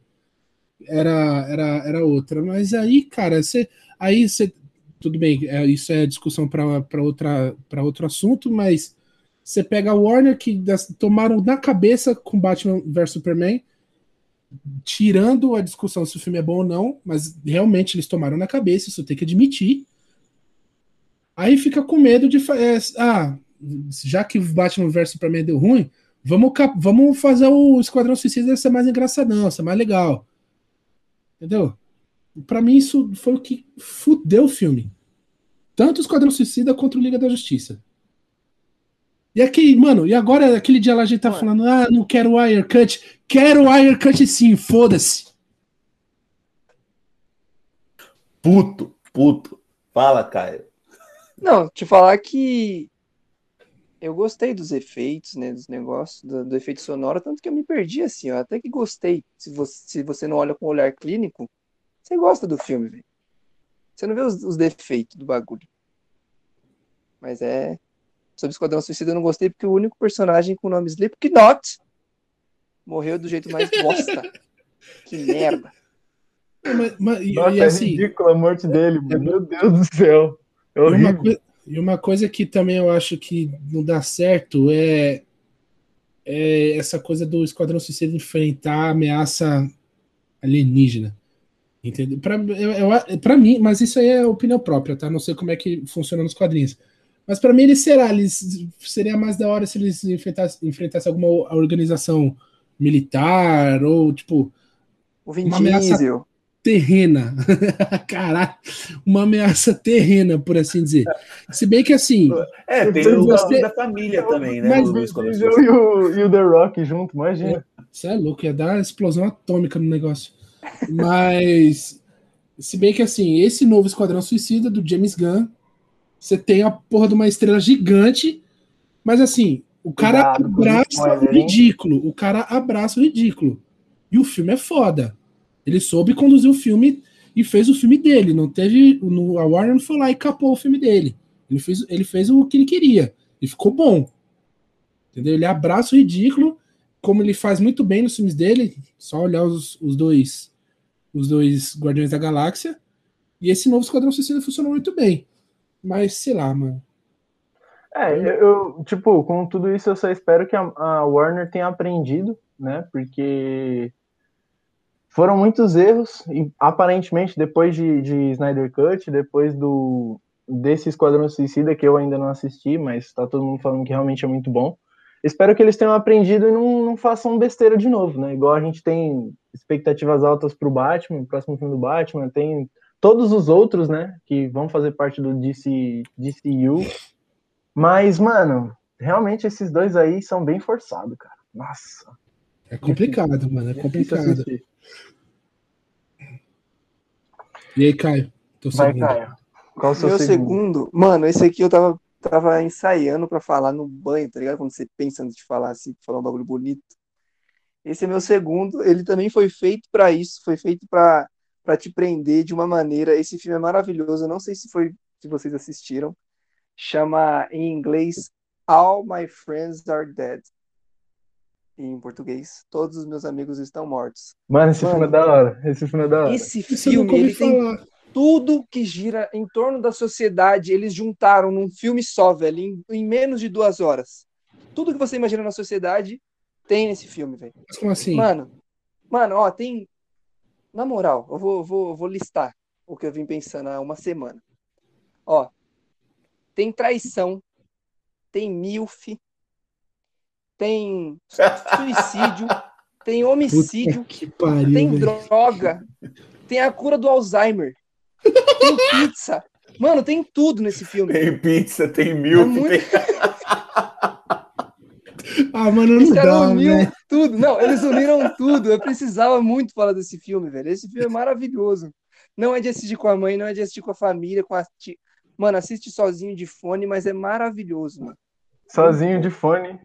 era, era, era outra. Mas aí, cara, você. Aí você. Tudo bem, é, isso é discussão para outra para outro assunto, mas você pega a Warner que tomaram na cabeça com Batman vs Superman, tirando a discussão se o filme é bom ou não, mas realmente eles tomaram na cabeça, isso tem que admitir. Aí fica com medo de. é, ah, já que Batman vs Superman deu ruim, vamos, vamos fazer o Esquadrão Suicida ser mais engraçadão, ser mais legal. Entendeu? Pra mim, isso foi o que fudeu o filme. Tanto o Esquadrão Suicida quanto o Liga da Justiça. E aqui, mano, e agora aquele dia lá a gente tá Ué. falando, ah, não quero o Wire Cut. Quero o Wire Cut sim, foda-se. Puto, puto. Fala, Caio. Não, te falar que eu gostei dos efeitos, né, dos negócios, do, do efeito sonoro, tanto que eu me perdi assim, ó, até que gostei. Se você, se você não olha com um olhar clínico, você gosta do filme, velho. Você não vê os, os defeitos do bagulho. Mas é. Sobre Esquadrão Suicida eu não gostei porque o único personagem com o nome Slipknot morreu do jeito mais bosta. que merda. É, Mas, mas- e, Nossa, e é assim, ridícula a morte dele, mano. Meu Deus do céu. É E uma, horrível. coi- e uma coisa que também eu acho que não dá certo é, é essa coisa do Esquadrão Suicida enfrentar a ameaça alienígena. Entendeu? Pra, eu, eu- pra mim, mas isso aí é opinião própria, tá? Não sei como é que funciona nos quadrinhos. Mas pra mim ele será, eles, seria mais da hora se eles enfrentassem, enfrentassem alguma organização militar ou tipo O Vin Uma ameaça- terrena. Caralho, uma ameaça terrena, por assim dizer. Se bem que assim, É, tem o você- da família também, né? Mas O Esquadrão Diesel e o, e o The Rock junto, imagina. Você é louco, ia dar explosão atômica no negócio. Mas, se bem que assim, esse novo Esquadrão Suicida do James Gunn, você tem a porra de uma estrela gigante, mas assim, o cara Cuidado abraça o ridículo. O cara abraça o ridículo. E o filme é foda. Ele soube conduzir o filme e fez o filme dele. Não teve. No, a Warner não foi lá e capou o filme dele. Ele fez, ele fez o que ele queria. E ficou bom. Entendeu? Ele abraça o ridículo, como ele faz muito bem nos filmes dele. Só olhar os, os dois os dois Guardiões da Galáxia. E esse novo Esquadrão Suicida funcionou muito bem. Mas, sei lá, mano. É, eu, tipo, com tudo isso eu só espero que a, a Warner tenha aprendido, né? Porque foram muitos erros, e aparentemente depois de, de Snyder Cut, depois do desse Esquadrão Suicida, que eu ainda não assisti, mas tá todo mundo falando que realmente é muito bom. Espero que eles tenham aprendido e não, não façam besteira de novo, né? Igual a gente tem expectativas altas pro Batman, próximo filme do Batman, tem todos os outros, né, que vão fazer parte do DC, DCU. Mas, mano, realmente esses dois aí são bem forçados, cara. Nossa. É complicado, mano. É difícil complicado. assistir. E aí, Caio? Teu Vai, segundo. Caio. Qual o seu Meu segundo? segundo, mano, esse aqui eu tava, tava ensaiando pra falar no banho, tá ligado? Quando você pensa antes de falar assim, falar um bagulho bonito. Esse é meu segundo, ele também foi feito pra isso, foi feito pra para te prender de uma maneira. Esse filme é maravilhoso, eu não sei se foi se vocês assistiram. Chama em inglês All My Friends Are Dead. E em português, Todos os meus amigos estão mortos. Mano, esse Mano. filme é da hora. Esse filme é da hora. Esse filme, ele tem tudo que gira em torno da sociedade, eles juntaram num filme só, velho, em, em menos de duas horas. Tudo que você imagina na sociedade tem nesse filme, velho. Mas como assim? Mano, mano, ó, tem. Na moral, eu vou, vou, vou listar o que eu vim pensando há uma semana. Ó, tem traição, tem milf, tem suicídio, tem homicídio, que pariu, tem velho. droga, tem a cura do Alzheimer, tem pizza. Mano, tem tudo nesse filme. Tem pizza, tem milk, É muito- tem... Ah, mano, não dá, uniu né? tudo. Não, eles uniram tudo. Eu precisava muito falar desse filme, velho. Esse filme é maravilhoso. Não é de assistir com a mãe, não é de assistir com a família, com a tia. Mano, assiste sozinho de fone, mas é maravilhoso, mano. Sozinho de fone,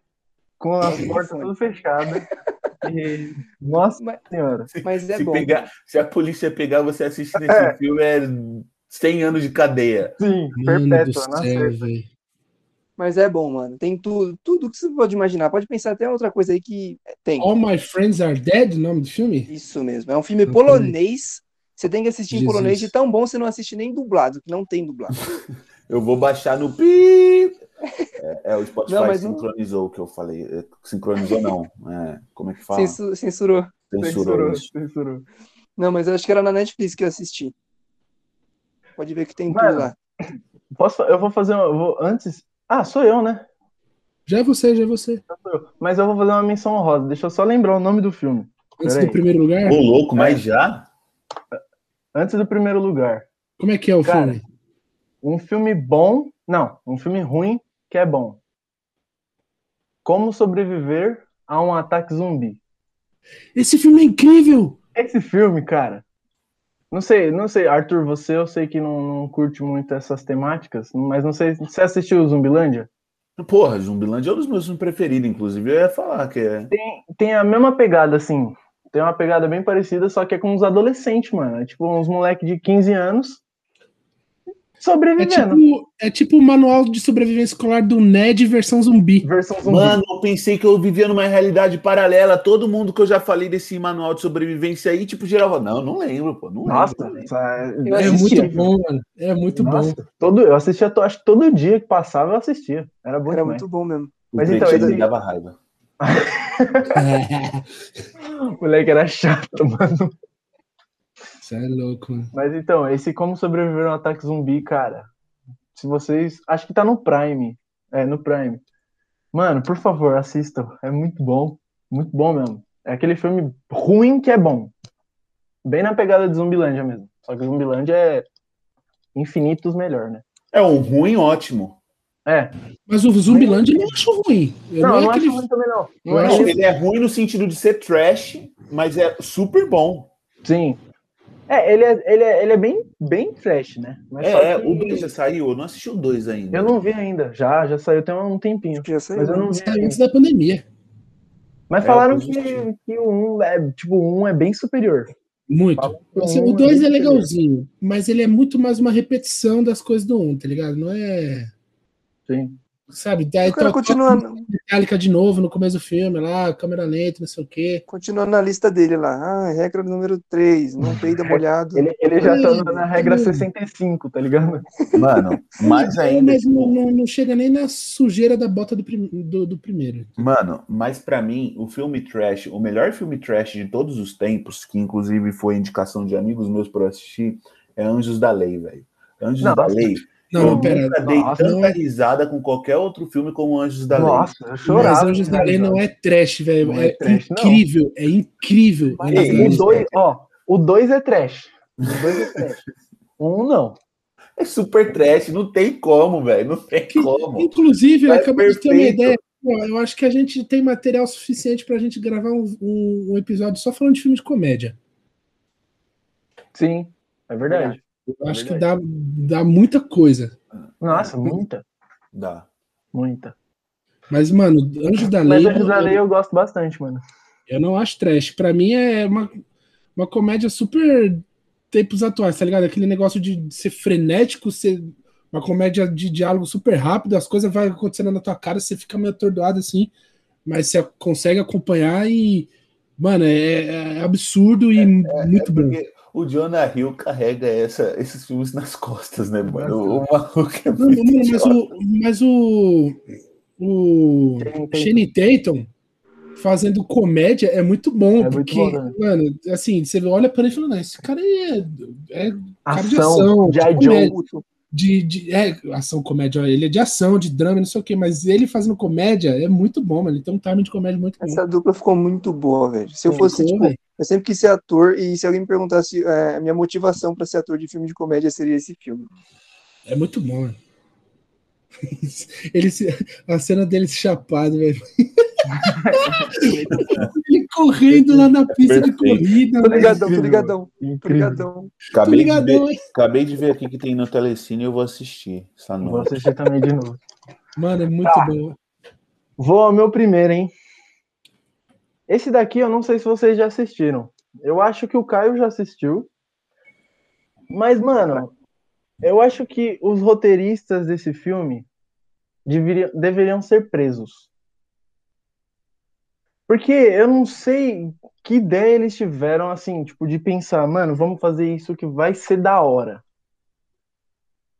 com as portas tudo fechadas. E, nossa Mas- senhora. Mas é se, bom. pegar, se a polícia pegar você assistindo esse É. filme, é 100 anos de cadeia. Sim, perpétua. velho. Mas é bom, mano. Tem tudo, tudo que você pode imaginar. Pode pensar até outra coisa aí que tem. All My Friends Are Dead, o nome do filme? Isso mesmo. É um filme Ok. polonês. Você tem que assistir em Jesus. polonês de tão bom você não assiste nem dublado, que não tem dublado. Eu vou baixar no pi. É, é, o Spotify Não, sincronizou o que eu falei. É, Sincronizou não. É, como é que fala? Censu- censurou. Censurou Censurou, censurou. Não, mas eu acho que era na Netflix que eu assisti. Pode ver que tem Mano, tudo lá. Posso, eu vou fazer. uma- Eu vou, antes. Ah, sou eu, né? Já é você, já é você. Sou eu. Mas eu vou fazer uma menção honrosa. Deixa eu só lembrar o nome do filme. Antes Peraí. do primeiro lugar, Ô, louco, mas já? Antes do primeiro lugar. como é que é o Cara, filme? Um filme bom. Não, um filme ruim que é bom. Como sobreviver a um ataque zumbi. Esse filme é incrível! Esse filme, cara. Não sei, não sei, Arthur, você eu sei que não, não curte muito essas temáticas, mas não sei. Você assistiu Zumbilândia? Porra, Zumbilândia é um dos meus filmes preferidos, inclusive. Eu ia falar que é. Tem, tem a mesma pegada, assim. Tem uma pegada bem parecida, só que é com uns adolescentes, mano. É tipo uns moleque de 15 anos É sobrevivendo. tipo, é tipo o manual de sobrevivência escolar do Ned versão zumbi. Versão zumbi. Mano, eu pensei que eu vivia numa realidade paralela. Todo mundo que eu já falei desse manual de sobrevivência aí, tipo, geral, não, não lembro, pô. Não Nossa, lembro. essa- Eu É assisti. muito bom, mano. É muito bom. Nossa, todo, eu assistia, acho que todo dia que passava eu assistia. Era bom Era demais. muito bom mesmo. O Mas então, me dava raiva. O moleque era chato, mano. Você é louco, mano. Mas então, esse Como Sobreviver a um Ataque Zumbi, cara. Se vocês. Acho que tá no Prime. É, no Prime. Mano, por favor, assistam. É muito bom. Muito bom mesmo. É aquele filme ruim que é bom. Bem na pegada de Zumbilândia mesmo. Só que Zumbilândia é infinitos melhor, né? É um ruim ótimo. É. Mas o Zumbilândia eu não acho ruim. Eu Não, não, não, é acho ruim também, não. Não Eu é acho- ruim. Ele é ruim no sentido de ser trash, mas é super bom. Sim. É, ele é, ele é, ele é bem, bem trash, né? Mas É, é, que o 2 já saiu, eu não assisti o 2 ainda. Eu não vi ainda. Já, já saiu tem um tempinho. Já saiu. Mas eu não vi. Saiu ainda. antes da pandemia. Mas É, falaram que, que o 1 é, tipo, 1 é bem superior. Muito. Assim, um o 2 bem é superior. legalzinho, mas ele é muito mais uma repetição das coisas do 1, um, tá ligado? Não é. Sim. Sabe? Daí O cara continua, Metallica de novo no começo do filme, lá, câmera lenta, não sei o quê. continua na lista dele lá. Ah, regra número 3, não peida molhado. Ele, ele já tá na regra hum. 65, tá ligado? Mano, mais É, ainda. mas não, tipo, não- não chega nem na sujeira da bota do, prim- do, do primeiro. Mano, mas pra mim, o filme trash, o melhor filme trash de todos os tempos, que inclusive foi indicação de amigos meus pra eu assistir, é Anjos da Lei, velho. Anjos Não, da Lei. Não, eu não, pera. nunca dei Nossa, tanta não é- risada com qualquer outro filme como Anjos da Nossa, eu Mas chorava. Anjos da Lei não é trash, velho. Não é É, trash, não. incrível, é incrível. Mas Lei. o 2, ó, o 2 é trash. O 2 é trash. 1 não. Lei. É super trash, não tem como, velho. Não tem Que- como. Inclusive, eu É acabei de ter uma ideia. Pô, Eu acho que a gente tem material suficiente pra gente gravar um, um- um episódio só falando de filme de comédia. Sim, é verdade. Eu É acho que dá, dá muita coisa. Nossa, muita, Dá. muita. Mas, mano, Anjos da Mas Lei, Anjos da eu, Lei eu gosto bastante, mano. eu não acho trash. Pra mim é uma, uma comédia super tempos atuais, tá ligado? Aquele negócio de ser frenético, ser uma comédia de diálogo super rápido, as coisas vão acontecendo na tua cara, você fica meio atordoado assim, mas você consegue acompanhar e, mano, é, é absurdo e muito bom. Porque o Jonah Hill carrega essa, esses filmes nas costas, né, mano? O maluco é Não, muito mano, mas o, mas o, o Shane Tatum fazendo comédia é muito bom, É muito porque, bom, né? mano, assim, você olha para ele e fala, não, esse cara é, é cara de Ação, ação, de G.I. comédia, Joe. De, de- é, ação, comédia, ele é de ação, de drama, não sei o quê, mas ele fazendo comédia é muito bom, mano, ele tem um timing de comédia muito bom. Essa dupla ficou muito boa, velho. Se eu Sim, fosse, Ficou, tipo, velho. eu sempre quis ser ator, e se alguém me perguntasse é, a minha motivação pra ser ator de filme de comédia seria esse filme. É muito bom, mano. Ele se- a cena dele se chapado, velho. Ele correndo lá na pista de corrida, Tô ligadão, tô ligadão, tô ligadão. Acabei de, ligadão, ver, hein? acabei de ver aqui que tem no Telecine e eu vou assistir essa Vou noite. assistir também de novo. Mano, é muito Tá. bom. Vou ao meu primeiro, hein? Esse daqui eu não sei se vocês já assistiram. Eu acho que o Caio já assistiu. Mas, mano, eu acho que os roteiristas desse filme deveriam, deveriam ser presos. Porque eu não sei que ideia eles tiveram, assim, tipo, de pensar, mano, vamos fazer isso que vai ser da hora.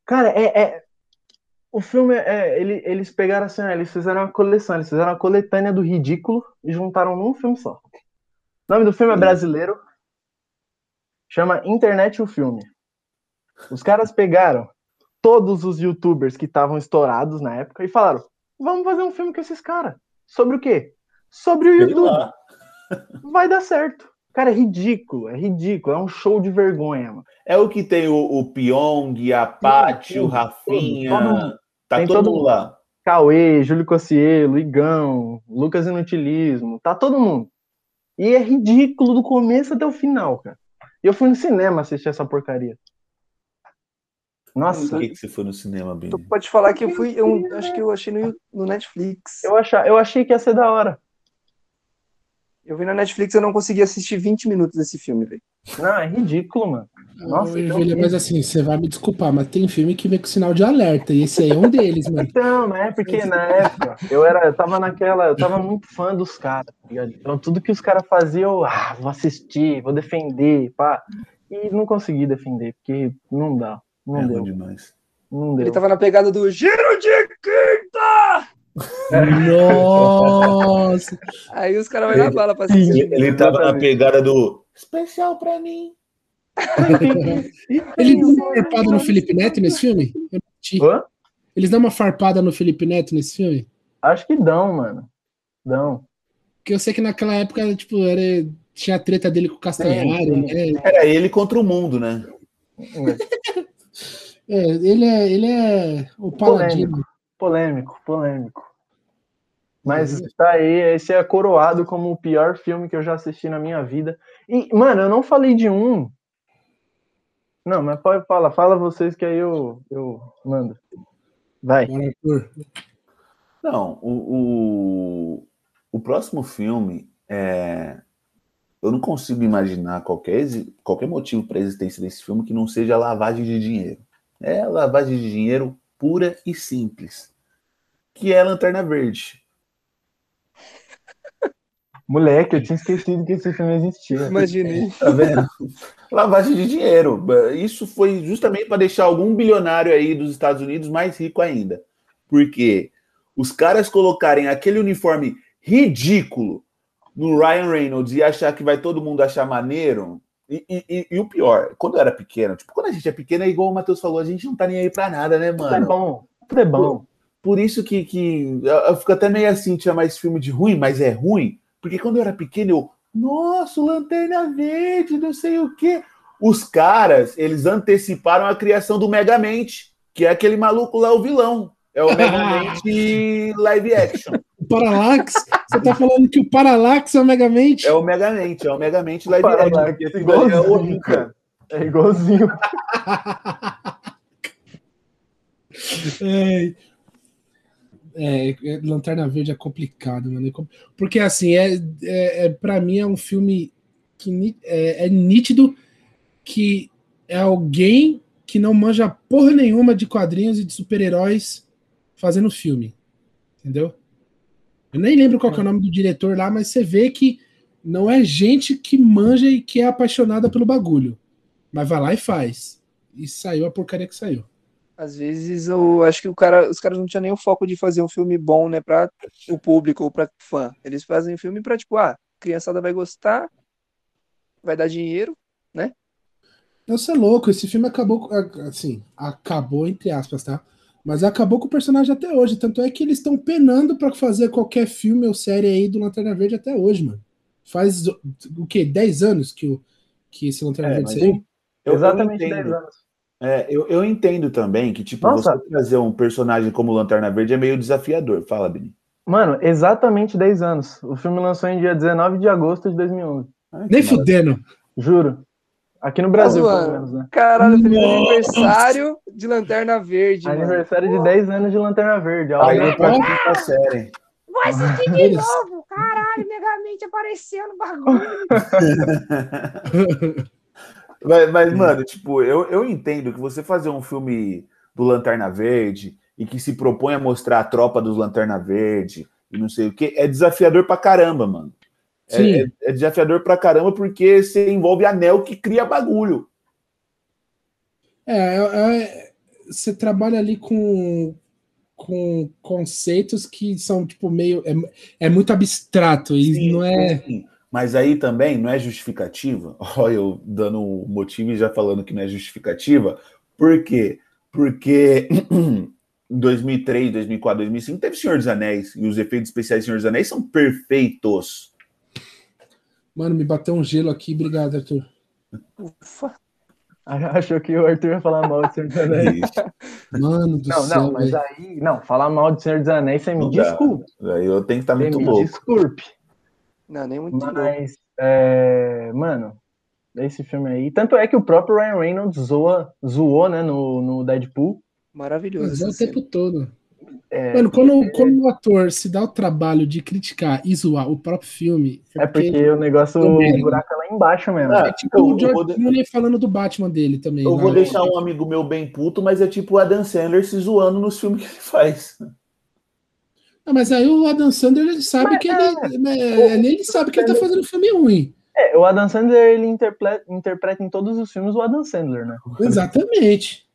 Cara, é. é- o filme é. ele- eles pegaram assim, eles fizeram uma coleção, eles fizeram uma coletânea do ridículo e juntaram num filme só. O nome do filme é brasileiro. Chama Internet o Filme. Os caras pegaram todos os youtubers que estavam estourados na época e falaram: vamos fazer um filme com esses caras. Sobre o quê? Sobre o YouTube. Vai dar certo. Cara, é ridículo, é ridículo. É um show de vergonha, mano. É o que tem o, o Pyong, a Paty, o Rafinha. todo. Tá todo, todo mundo mundo. lá. Cauê, Júlio Cossielo, Igão, Lucas Inutilismo, tá todo mundo. E é ridículo do começo até o final, cara. E eu fui no cinema assistir essa porcaria. Nossa, Por que, que você foi no cinema, Bini? Tu pode falar que eu fui. Eu acho que eu achei no, no Netflix. eu, achar, eu achei que ia ser da hora. Eu vi na Netflix e eu não consegui assistir 20 minutos desse filme, velho. Não, é ridículo, mano. Nossa, Ô, então- mas assim, você vai me desculpar, mas tem filme que vem com sinal de alerta, e esse aí é um deles, mano. Então, não é porque na época eu era, eu tava naquela, eu tava muito fã dos caras, tá ligado? Então tudo que os caras faziam, eu, ah, vou assistir, vou defender, pá. E não consegui defender, porque não dá, não É deu, demais. não deu. Ele tava na pegada do giro de quinta! Nossa! Aí os caras vão na bala pra assistir. Ele, ele tava na pegada do especial pra mim. Ele deu uma farpada no Felipe Neto nesse filme? Hã? Eles dão uma farpada no Felipe Neto nesse filme? Acho que dão, mano. Dão. Porque eu sei que naquela época, tipo, era, tinha a treta dele com o Castanhari, Sim, né? Era ele contra o mundo, né? É, ele é, ele é o paladino. Polêmico, polêmico. Mas tá aí, esse é coroado como o pior filme que eu já assisti na minha vida. E, mano, eu não falei de um. Não, mas pode falar, fala vocês que aí eu, eu mando. Vai. Não, o, o, o próximo filme é. Eu não consigo imaginar qualquer, qualquer motivo para a existência desse filme que não seja lavagem de dinheiro. É lavagem de dinheiro pura e simples. Que é Lanterna Verde. Moleque, eu tinha esquecido que esse filme existia. Imaginei. Tá vendo? lavagem de dinheiro. Isso foi justamente para deixar algum bilionário aí dos Estados Unidos mais rico ainda. Porque os caras colocarem aquele uniforme ridículo no Ryan Reynolds e achar que vai todo mundo achar maneiro. E, e- e- o pior, quando eu era pequeno, tipo, quando a gente é pequeno, é igual o Matheus falou, a gente não tá nem aí pra nada, né, Tudo é mano? bom, tudo é bom. Por isso que, que eu, eu fico até meio assim, tinha mais filme de ruim, mas é ruim. Porque quando eu era pequeno, eu, nossa, Lanterna Verde, não sei o quê. Os caras, eles anteciparam a criação do Megamente, que é aquele maluco lá, o vilão. É o Megamente live action. Parallax? Você tá falando que o Parallax é o Megamente? É o Megamente, é o Megamente live action. É igualzinho, cara. É igualzinho. É, é, Lanterna Verde é complicado, mano. É Porque, assim, é, é, é, pra mim é um filme que é, é nítido que é alguém que não manja porra nenhuma de quadrinhos e de super-heróis fazendo filme. Entendeu? Eu nem lembro qual que é o nome do diretor lá, mas você vê que não é gente que manja e que é apaixonada pelo bagulho. Mas vai lá e faz. E saiu a porcaria que saiu. Às vezes eu acho que o cara, os caras não tinham nem o foco de fazer um filme bom, né, pra o público ou pra fã. Eles fazem filme pra, tipo, ah, criançada vai gostar, vai dar dinheiro. Você é louco, esse filme acabou, assim, acabou entre aspas, tá? Mas acabou com o personagem até hoje. Tanto é que eles estão penando pra fazer qualquer filme ou série aí do Lanterna Verde até hoje, mano. Faz o quê? 10 anos que, o, que esse Lanterna É, Verde saiu? Eu- Exatamente entendo. 10 anos. É, eu, eu entendo também que, tipo, Nossa. você trazer um personagem como Lanterna Verde é meio desafiador. Fala, Bini. Mano, exatamente 10 anos. O filme lançou em dia 19 de agosto de 2011. Ai, Nem maravilha. fudendo. Juro. Aqui no Brasil, zoando. pelo menos, né? Caralho, feliz Nossa. aniversário de Lanterna Verde, mano. Aniversário de 10 anos de Lanterna Verde. Aí Olha, eu pra quinta série. Vou assistir de Eles- novo. Caralho, Megamente apareceu no bagulho. Mas, mas, mano, tipo, eu, eu entendo que você fazer um filme do Lanterna Verde e que se propõe a mostrar a tropa dos Lanterna Verde e não sei o que, é desafiador pra caramba, mano. É, é- é desafiador pra caramba porque você envolve anel que cria bagulho. É, é- é- você trabalha ali com, com conceitos que são, tipo, meio. É, é muito abstrato e Sim, não é. sim. Mas aí também não é justificativa. Olha, eu dando o motivo e já falando que não é justificativa. Por quê? Porque em 2003, 2004, 2005 teve Senhor dos Anéis e os efeitos especiais de Senhor dos Anéis são perfeitos. Mano, me bateu um gelo aqui, obrigado, Arthur. Ufa. Achou que o Arthur ia falar mal de Senhor dos Anéis. Mano do Não, céu. não, mas aí. Não, falar mal de Senhor dos Anéis, você me desculpe. Aí eu tenho que estar Você muito me louco. desculpe. Não, nem muito louco. Mas, é, mano, esse filme aí. Tanto é que o próprio Ryan Reynolds zoa, zoou, né, no, no Deadpool. Maravilhoso. Mas é o tempo todo. É, Mano, quando, quando o ator se dá o trabalho de criticar e zoar o próprio filme, é porque o negócio, Não o merda. buraco é lá embaixo mesmo. Ah, é tipo eu- o George vou de- Clooney falando do Batman dele também. Eu lá. vou deixar um amigo meu bem puto, mas é tipo o Adam Sandler se zoando nos filmes que ele faz. Ah, mas aí o Adam Sandler ele sabe Mas, que é, ele, é, ele, ele sabe que ele tá fazendo filme ruim. É, o Adam Sandler, ele interpreta, interpreta em todos os filmes o Adam Sandler, né? Exatamente.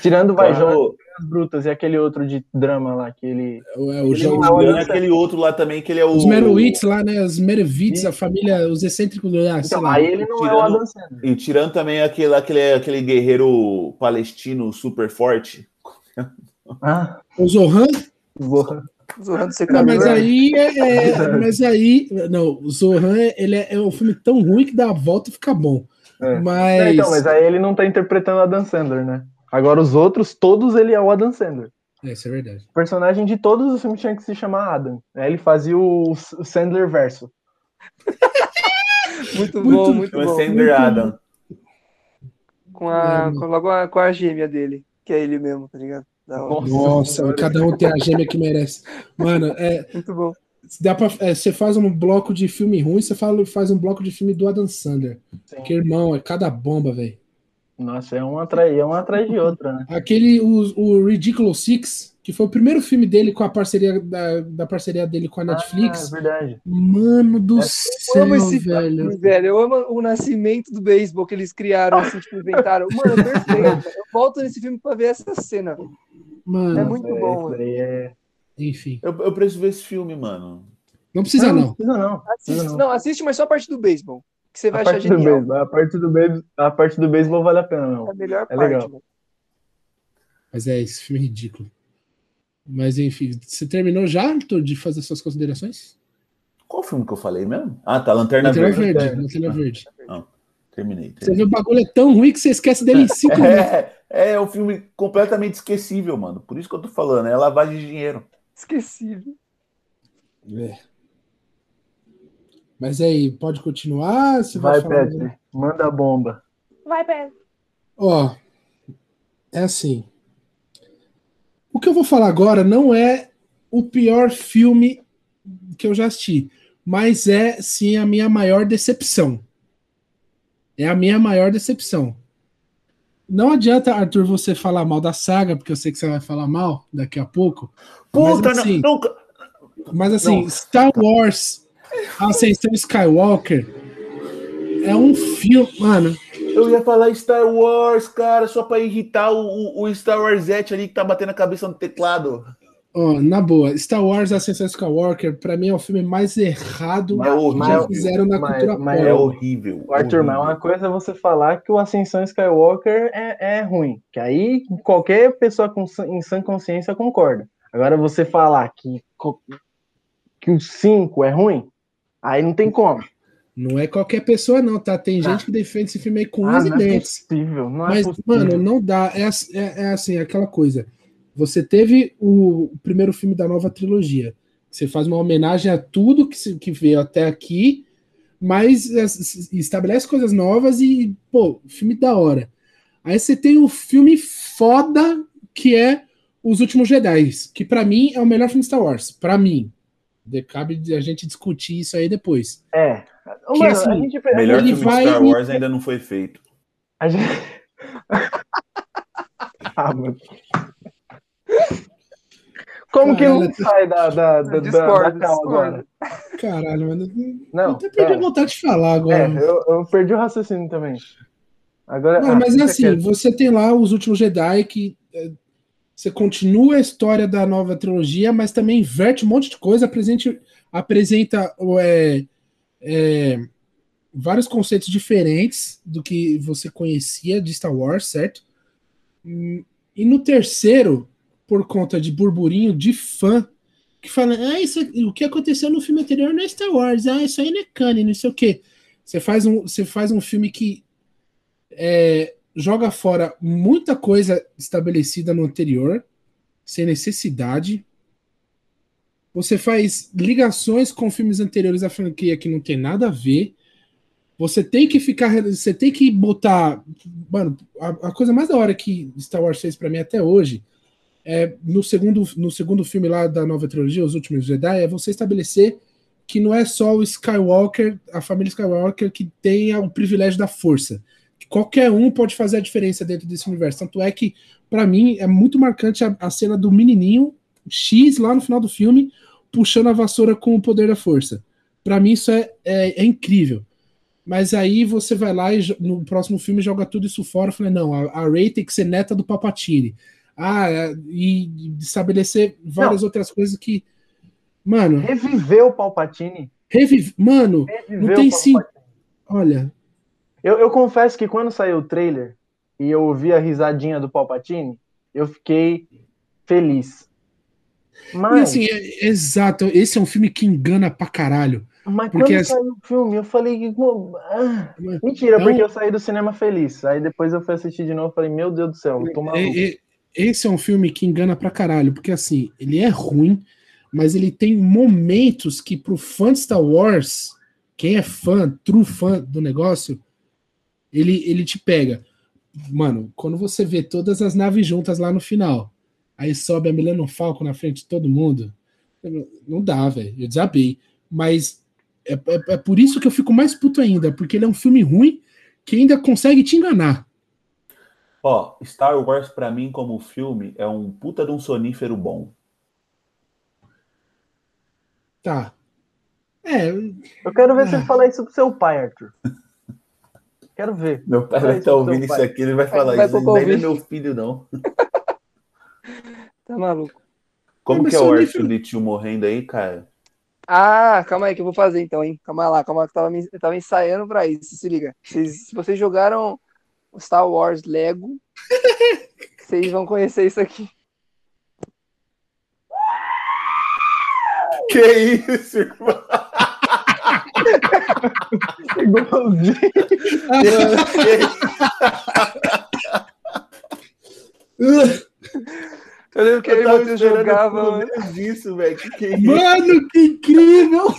Tirando Vai Claro. Brutas e aquele outro de drama lá, que ele... É o Ele não é o Tirando Adam aquele outro lá também, que ele é o. Os Merowitz lá, né? Os Merowitz, a família, os excêntricos lá, sei Então, lá. aí ele não é o tirando- Adam Sandler. E tirando também aquele, aquele, aquele guerreiro palestino super forte. Ah, O Zohan. porra. Zoando Não, mas aí é, é- Mas aí. Não, o Zohan ele é, é um filme tão ruim que dá a volta e fica bom. É. Mas. É, então, mas aí ele não tá interpretando o Adam Sandler, né? Agora os outros, todos ele é o Adam Sandler. É, isso é verdade. O personagem de todos os filmes tinha que se chamar Adam. Aí ele fazia o o Sandler verso. Muito Muito bom, muito bom. Sandler Adam. Com a, com, logo a, com a gêmea dele, que é ele mesmo, tá ligado? Nossa, Senhora. cada um tem a gêmea que merece. Mano, é, Muito bom. dá pra, é, você faz um bloco de filme ruim, você fala, faz um bloco de filme do Adam Sandler. Sim. Que irmão, é cada bomba, velho. Nossa, é um atrás, é um atrás de outra, né? Aquele, o, o Ridiculous Six, que foi o primeiro filme dele com a parceria da, da parceria dele com a Netflix. Ah, é verdade. Mano do É, Eu céu, amo esse velho. filme, velho. Eu amo o nascimento do beisebol que eles criaram, assim, tipo, inventaram. Mano, perfeito. Eu volto nesse filme pra ver essa cena. Mano, É muito É, bom, é... enfim. Eu, eu preciso ver esse filme, mano. Não precisa, não. precisa não. Assiste, Não. não, assiste, mas só a parte do beisebol. Que você vai A achar parte, do genial. beisebol, a, parte do beisebol, a parte do beisebol vale a pena, É não. a melhor É parte. legal. velho. Mas é, esse filme é ridículo. Mas enfim, você terminou já, Arthur, de fazer suas considerações? Qual filme que eu falei mesmo? Ah, tá, Lanterna Lanterna Verde. Verde. Lanterna Verde. Terminei. Você terminei. vê o bagulho é tão ruim que você esquece dele em cinco minutos. É, é um filme completamente esquecível, mano. Por isso que eu tô falando, é lavagem de dinheiro. Esquecível. É. Mas aí, pode continuar? Você vai, Vai, falar? Petri, manda a bomba. Vai, Pedro. Ó, é assim. O que eu vou falar agora não é o pior filme que eu já assisti, mas é sim a minha maior decepção. É a minha maior decepção. Não adianta, Arthur, você falar mal da saga, porque eu sei que você vai falar mal daqui a pouco. Puta, mas assim, não, nunca. mas assim, Não. Star Wars, Ascensão Skywalker, é um filme, mano. Eu ia falar Star Wars, cara, só pra irritar o, o, o Star Wars Zete ali que tá batendo a cabeça no teclado. Ó, na boa, Star Wars Ascensão Skywalker, pra mim é o filme mais errado É horrível. que já fizeram na Mas- cultura mas pop. É horrível. Arthur, mas horrível. uma coisa é você falar que o Ascensão Skywalker é, é ruim. Que aí qualquer pessoa com, em sã consciência concorda. Agora você falar que, que o 5 é ruim, aí não tem como. Não é qualquer pessoa, não, tá? Tem Ah. gente que defende esse filme aí com Ah, unhas e não é dentes. possível, não é Mas, possível. mano, não dá. É, é- é assim, aquela coisa. Você teve o, o primeiro filme da nova trilogia. Você faz uma homenagem a tudo que, se- que veio até aqui, mas é, estabelece coisas novas e, pô, filme da hora. Aí você tem o filme foda que é Os Últimos Jedi, que pra mim é o melhor filme de Star Wars. Pra mim. De- Cabe a gente discutir isso aí depois. É. Ô, Que, Mano, assim, a gente. Melhor Ele filme vai de Star Wars ainda não foi feito. A gente... ah, mano. Como que não Caralho, sai da, da, da, da, Discordo, da agora? Caralho, mano. Não, eu até perdi pera. a vontade de falar É, agora. eu, eu perdi o raciocínio também. Agora, Não, ah, mas fica assim, quieto. você tem lá os últimos Jedi que é, você continua a história da nova trilogia, mas também inverte um monte de coisa, apresenta, apresenta é, é, vários conceitos diferentes do que você conhecia de Star Wars, certo? E no terceiro, por conta de burburinho de fã, que fala, ah, isso, o que aconteceu no filme anterior não é Star Wars, ah, isso aí não é canon, não sei o quê. Você faz um, você faz um filme que é, joga fora muita coisa estabelecida no anterior, sem necessidade. Você faz ligações com filmes anteriores da franquia que não tem nada a ver. Você tem que ficar. Você tem que botar. Mano, a, a coisa mais da hora que Star Wars fez pra mim até hoje é no segundo, no segundo filme lá da nova trilogia, Os Últimos Jedi, é você estabelecer que não é só o Skywalker, a família Skywalker, que tem o privilégio da força. Que qualquer um pode fazer a diferença dentro desse universo. Tanto é que, pra mim, é muito marcante a, a cena do menininho X lá no final do filme, puxando a vassoura com o poder da força. Pra mim, isso é, é, é incrível. Mas aí você vai lá e no próximo filme joga tudo isso fora. Eu falei, não, a, a Rey tem que ser neta do Papatini. Ah, é, e, estabelecer várias outras coisas que. Mano, Reviver o Palpatine. revive. Mano, Reviver não tem sim. Olha, Eu, eu confesso que quando saiu o trailer e eu ouvi a risadinha do Palpatine, eu fiquei feliz. e Mas, assim, é- exato, esse é um filme que engana pra caralho. mas porque quando saiu o filme, eu falei. "Pô, ah". Mentira, porque eu saí do cinema feliz. Aí depois eu fui assistir de novo e falei, meu Deus do céu, eu tô maluco. É- é- esse é um filme que engana pra caralho, porque assim, ele é ruim, mas ele tem momentos que pro fã de Star Wars, quem é fã, true fã do negócio, ele, ele te pega. Mano, quando você vê todas as naves juntas lá no final, aí sobe a Millennium Falcon na frente de todo mundo, não dá, velho, eu desabei. Mas é, é, é por isso que eu fico mais puto ainda, porque ele é um filme ruim que ainda consegue te enganar. Ó, Star Wars pra mim como filme é um puta de um sonífero bom. Tá. É, Eu quero ver você falar isso pro seu pai, Arthur. Quero ver. Meu pai vai isso estar ouvindo isso aqui, ele vai falar vai isso. Ele não é meu filho, não. Tá maluco. Como que é o Arthur de tio morrendo aí, cara? Ah, calma aí que eu vou fazer então, hein? Calma lá, calma que eu tava, me- eu tava ensaiando pra isso, se liga. Vocês- se vocês jogaram Star Wars Lego, vocês vão conhecer isso aqui. Que isso, irmão? Igualzinho. Eu lembro que eu e Matheus esperando jogava, disso, velho. Que que é? Mano, que incrível!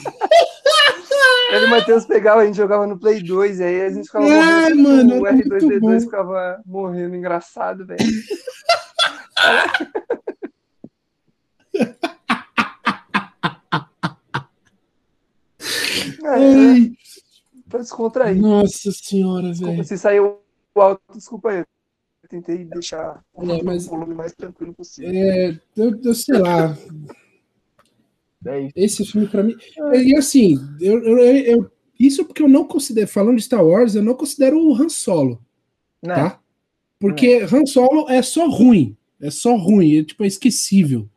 eu e o Matheus pegava, a gente jogava no Play 2, e aí a gente ficava É, mano, o era muito R2D2 bom. ficava morrendo, engraçado, velho. É, Ai, pra descontrair. nossa senhora, Desculpa velho. se saiu alto, desculpa aí. Eu tentei deixar É, mas- o volume mais tranquilo possível. É, eu, eu sei lá, É esse filme pra mim. E assim, eu, eu, eu- isso porque eu não considero, falando de Star Wars, eu não considero o Han Solo, Né? tá? Porque Han Solo é só ruim, é só ruim, é tipo é esquecível,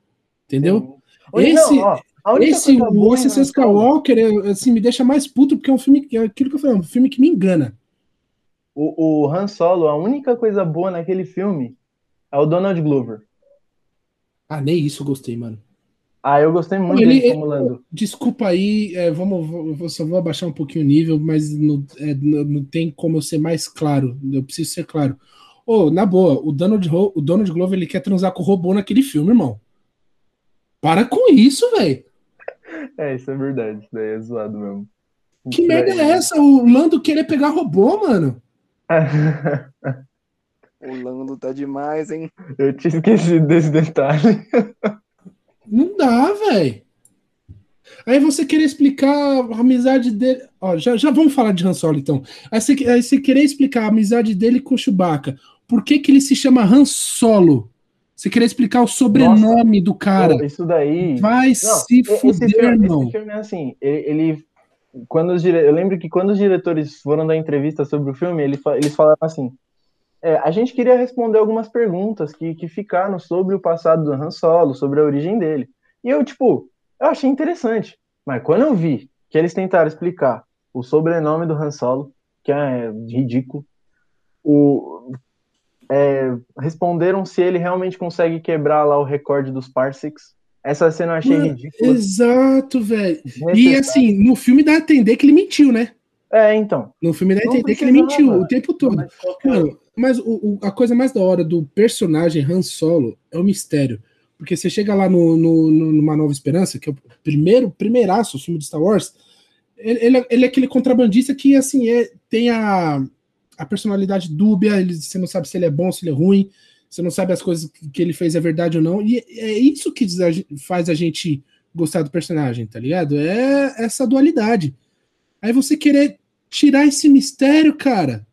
entendeu? Esse- Não, Esse coisa boa o em SC Han Solo- Skywalker, é, assim, me deixa mais puto porque é um filme, é aquilo que eu falei, é um filme que me engana. O, o Han Solo, a única coisa boa naquele filme é o Donald Glover. Ah, nem isso eu gostei, mano. Ah, eu gostei muito Ele- dele como Lando. Desculpa aí, é, vamos, vou- eu só vou abaixar um pouquinho o nível, mas não, é, não, não tem como eu ser mais claro. Eu preciso ser claro. Ô, na boa, o Donald, o Donald Glover ele quer transar com o robô naquele filme, irmão. Para com isso, velho. É, isso é verdade. Isso daí é zoado mesmo. Que Isso merda daí- é essa? O Lando querer pegar robô, mano? O Lando tá demais, hein? Eu tinha esquecido desse detalhe. Não dá, velho. Aí você querer explicar a amizade dele. Ó, já, já vamos falar de Han Solo, então. Aí você, aí você querer explicar a amizade dele com o Chewbacca. Por que, que ele se chama Han Solo? Você querer explicar o sobrenome do cara. Isso daí. Vai Não, se esse fuder, filme, esse filme é assim, ele, quando os dire... eu lembro que quando os diretores foram dar entrevista sobre o filme, ele eles falaram assim, é, a gente queria responder algumas perguntas que, que ficaram sobre o passado do Han Solo, sobre a origem dele. E eu, tipo, eu achei interessante, mas quando eu vi que eles tentaram explicar o sobrenome do Han Solo, que é ridículo, o, é, responderam se ele realmente consegue quebrar lá o recorde dos parsecs. Essa cena eu achei Mano, ridícula. Exato, velho. E assim, no filme dá a entender que ele mentiu, né? É, então. No filme dá a entender que ele mentiu o tempo todo. Mas é? Mano, mas o- o- a coisa mais da hora do personagem Han Solo é o mistério. Porque você chega lá no, no, no- numa Nova Esperança, que é o primeiro, primeiraço, o filme de Star Wars, ele, ele é- ele é aquele contrabandista que, assim, é, tem a, a personalidade dúbia, ele, você não sabe se ele é bom, se ele é ruim, você não sabe as coisas que ele fez é verdade ou não, e é isso que faz a gente gostar do personagem, tá ligado? É essa dualidade. Aí você querer tirar esse mistério, cara,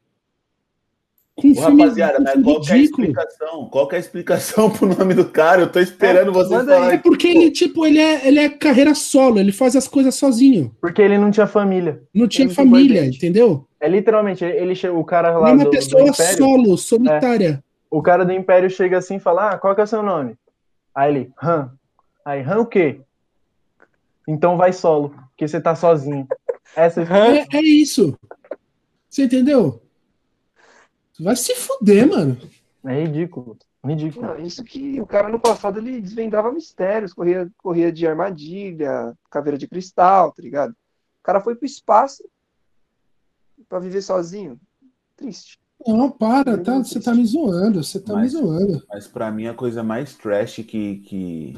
filme, rapaziada, mas filme qual que é a explicação? Qual que é a explicação pro nome do cara? Eu tô esperando vocês manda aí. falarem. É porque ele, tipo, ele é, ele é carreira solo, ele faz as coisas sozinho. Porque ele não tinha família. Não tinha muito família, entendeu? É literalmente, ele, ele o cara Ele lá é uma do, do pessoa Império, solo, solitária. o cara do Império chega assim e fala, ah, qual que é o seu nome? Aí ele, Han. Aí, Han o quê? Então vai solo, porque você tá sozinho. Essa É, é isso. Você entendeu? Vai se fuder, mano. é ridículo. Ridículo. Não, isso que o cara no passado ele desvendava mistérios, corria, corria de armadilha, caveira de cristal, tá ligado? O cara foi pro espaço pra viver sozinho. Triste. Não, para, tá, você tá me zoando, você tá me Mas- zoando. Mas pra mim a coisa mais trash que, que,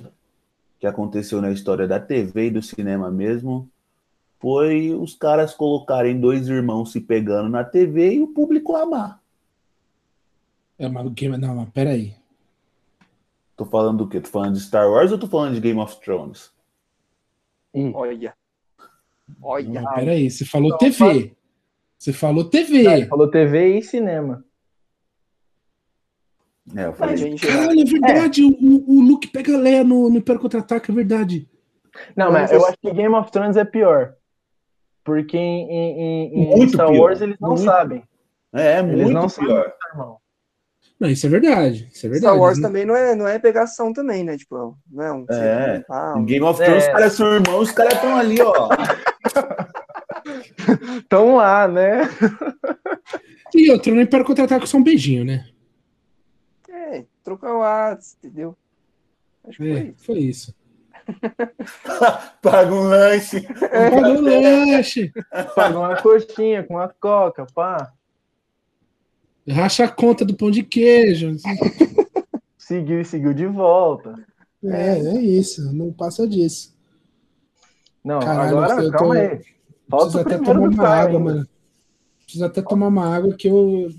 que aconteceu na história da TV e do cinema mesmo foi os caras colocarem dois irmãos se pegando na TV e o público amar. É, o game. Não, mas peraí. Tô falando do quê? Tô falando de Star Wars ou tô falando de Game of Thrones? Ih, Olha. Olha. Não, peraí, você falou Não, TV. Você falou TV. falou TV e cinema. É, eu falei. Gente, Caralho, é verdade. O, o- o Luke pega a Leia no, no Império Contra-Ataque, é verdade. Não, mas não eu acho que Game of Thrones é pior. Porque em, em- em- Star pior. Wars eles não Muito. sabem. É, é Eles muito não sabem, pior. irmão. Não, isso é verdade. Isso é verdade. Star Wars né? também não é, não é pegação também, né? Tipo, não é um. É. Ah, um- Game of Thrones, É. os caras são irmãos, os caras estão ali, ó. Então lá, né? E outro, no Império Contra-Ataque é só um beijinho, né? É, trocar o atos, entendeu? Acho que foi É, isso. foi isso. Paga um lanche. Paga o lanche. Paga uma coxinha com uma coca, pá. Racha a conta do pão de queijo. Seguiu e seguiu de volta. É, é isso. Não passa disso. Não, Caralho, agora, eu tô- calma aí. Falta Preciso até tomar uma água, ainda. mano. Preciso até tomar uma água que eu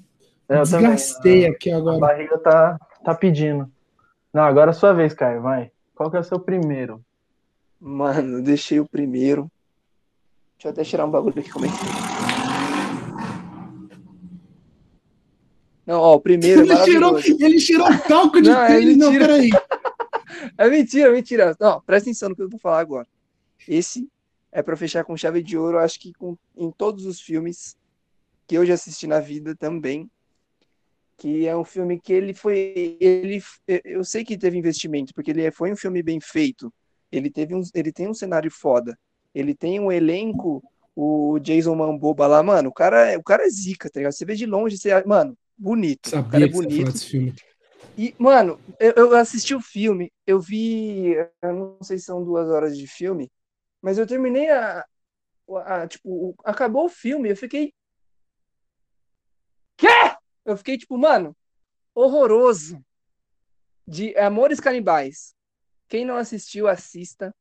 Eu desgastei também, aqui A agora. barriga tá, tá pedindo. Não, agora é a sua vez, Caio, vai. Qual que é o seu primeiro? Mano, deixei o primeiro. Deixa eu até tirar um bagulho aqui, como é que Não, ó, o primeiro é Ele tirou, maravilhoso. ele tirou o talco de Não, é tênis. Não, mentira. peraí. É mentira, mentira. Não, presta atenção no que eu vou falar agora. Esse é pra fechar com chave de ouro, acho que com, em todos os filmes que eu já assisti na vida também. Que é um filme que ele foi. Ele, eu sei que teve investimento, porque ele é- foi um filme bem feito. Ele, teve um, ele tem um cenário foda. Ele tem um elenco, o Jason Mamboba lá, mano. O cara, é- o cara é zica, tá ligado? Você vê de longe, você. Mano, bonito. o cara Sabia é bonito. desse filme. E, mano, eu, eu assisti o filme, eu vi, eu não sei se são duas horas de filme, mas eu terminei a, a- tipo, o- acabou o filme, eu fiquei, quê? Eu fiquei tipo, mano, horroroso, de Amores Canibais. Quem não assistiu, assista.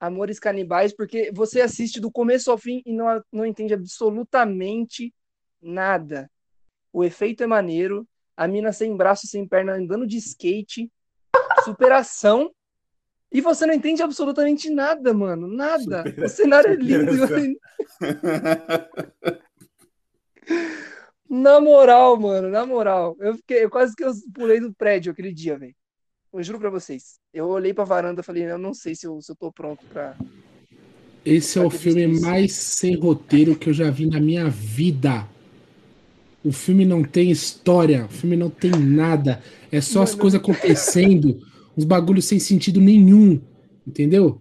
Amores Canibais, porque você assiste do começo ao fim e não, não entende absolutamente nada. O efeito é maneiro, a mina sem braço, sem perna, andando de skate, superação. E você não entende absolutamente nada, mano. Nada. O cenário é lindo. Na moral, mano, na moral. Eu, fiquei, eu quase que eu pulei do prédio aquele dia, velho. Eu juro pra vocês. Eu olhei pra varanda e falei, eu não sei se eu, se eu tô pronto pra. Esse é o filme mais sem roteiro que eu já vi na minha vida. O filme não tem história, o filme não tem nada. É só as coisas acontecendo, uns bagulhos sem sentido nenhum. Entendeu?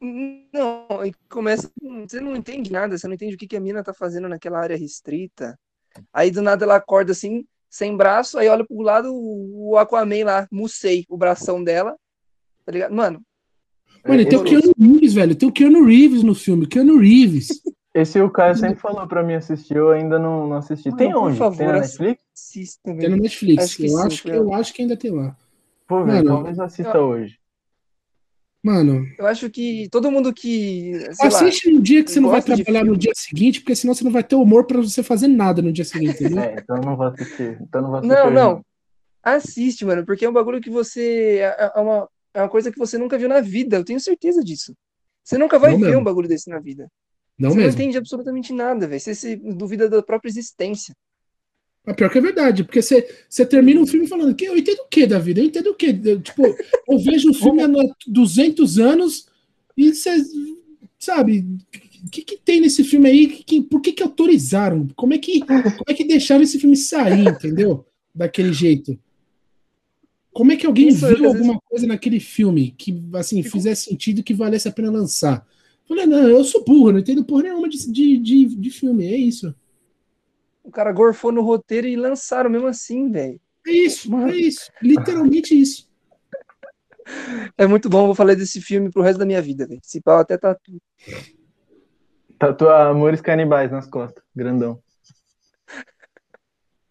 Não, e começa. Você não entende nada, você não entende o que, que a mina tá fazendo naquela área restrita. Aí do nada ela acorda assim, sem braço, aí olha pro lado o Aquaman lá, Musei, o bração dela. Tá ligado? Mano, Mano, e tem o. Keanu Reeves, velho. Tem o Keanu Reeves no filme. Keanu Reeves. Esse o Caio sempre falou pra mim assistir, eu ainda não, não assisti. Mano, Tem por onde? favor, Tem na Netflix? assista, Tem no velho. Netflix. Acho que eu, sim, acho que, eu acho que ainda tem lá. Vou ver, Mano, talvez eu assista hoje. Mano, Eu acho que todo mundo que. Sei lá, assiste no dia que você não vai trabalhar no dia seguinte, porque senão você não vai ter humor pra você fazer nada no dia seguinte, entendeu? É, então eu não vou assistir. Então eu não vou assistir Não, não. Assiste, mano, porque é um bagulho que você. É é uma, é uma coisa que você nunca viu na vida, eu tenho certeza disso. Você nunca vai Não ver mesmo. um bagulho desse na vida. Não você não mesmo. entende absolutamente nada, velho. Você se duvida da própria existência. Mas pior que é verdade, porque você, você termina o filme falando que eu entendo o que da vida? Eu entendo o que? Tipo, eu vejo o filme há 200 anos e você, sabe, o que, que tem nesse filme aí? Que- por que, que autorizaram? Como é que, como é que deixaram esse filme sair, entendeu? Daquele jeito. Como é que alguém Isso, viu às vezes- alguma coisa naquele filme que, assim, fizesse sentido que valesse a pena lançar? Falei, não, eu sou burro, não entendo porra nenhuma de, de, de, de filme, é isso. O cara gorfou no roteiro e lançaram mesmo assim, velho. É isso, Mano. é isso. Literalmente isso. É muito bom, eu vou falar desse filme pro resto da minha vida, velho. Esse pau até tá. Tatua Amores Canibais nas costas, grandão.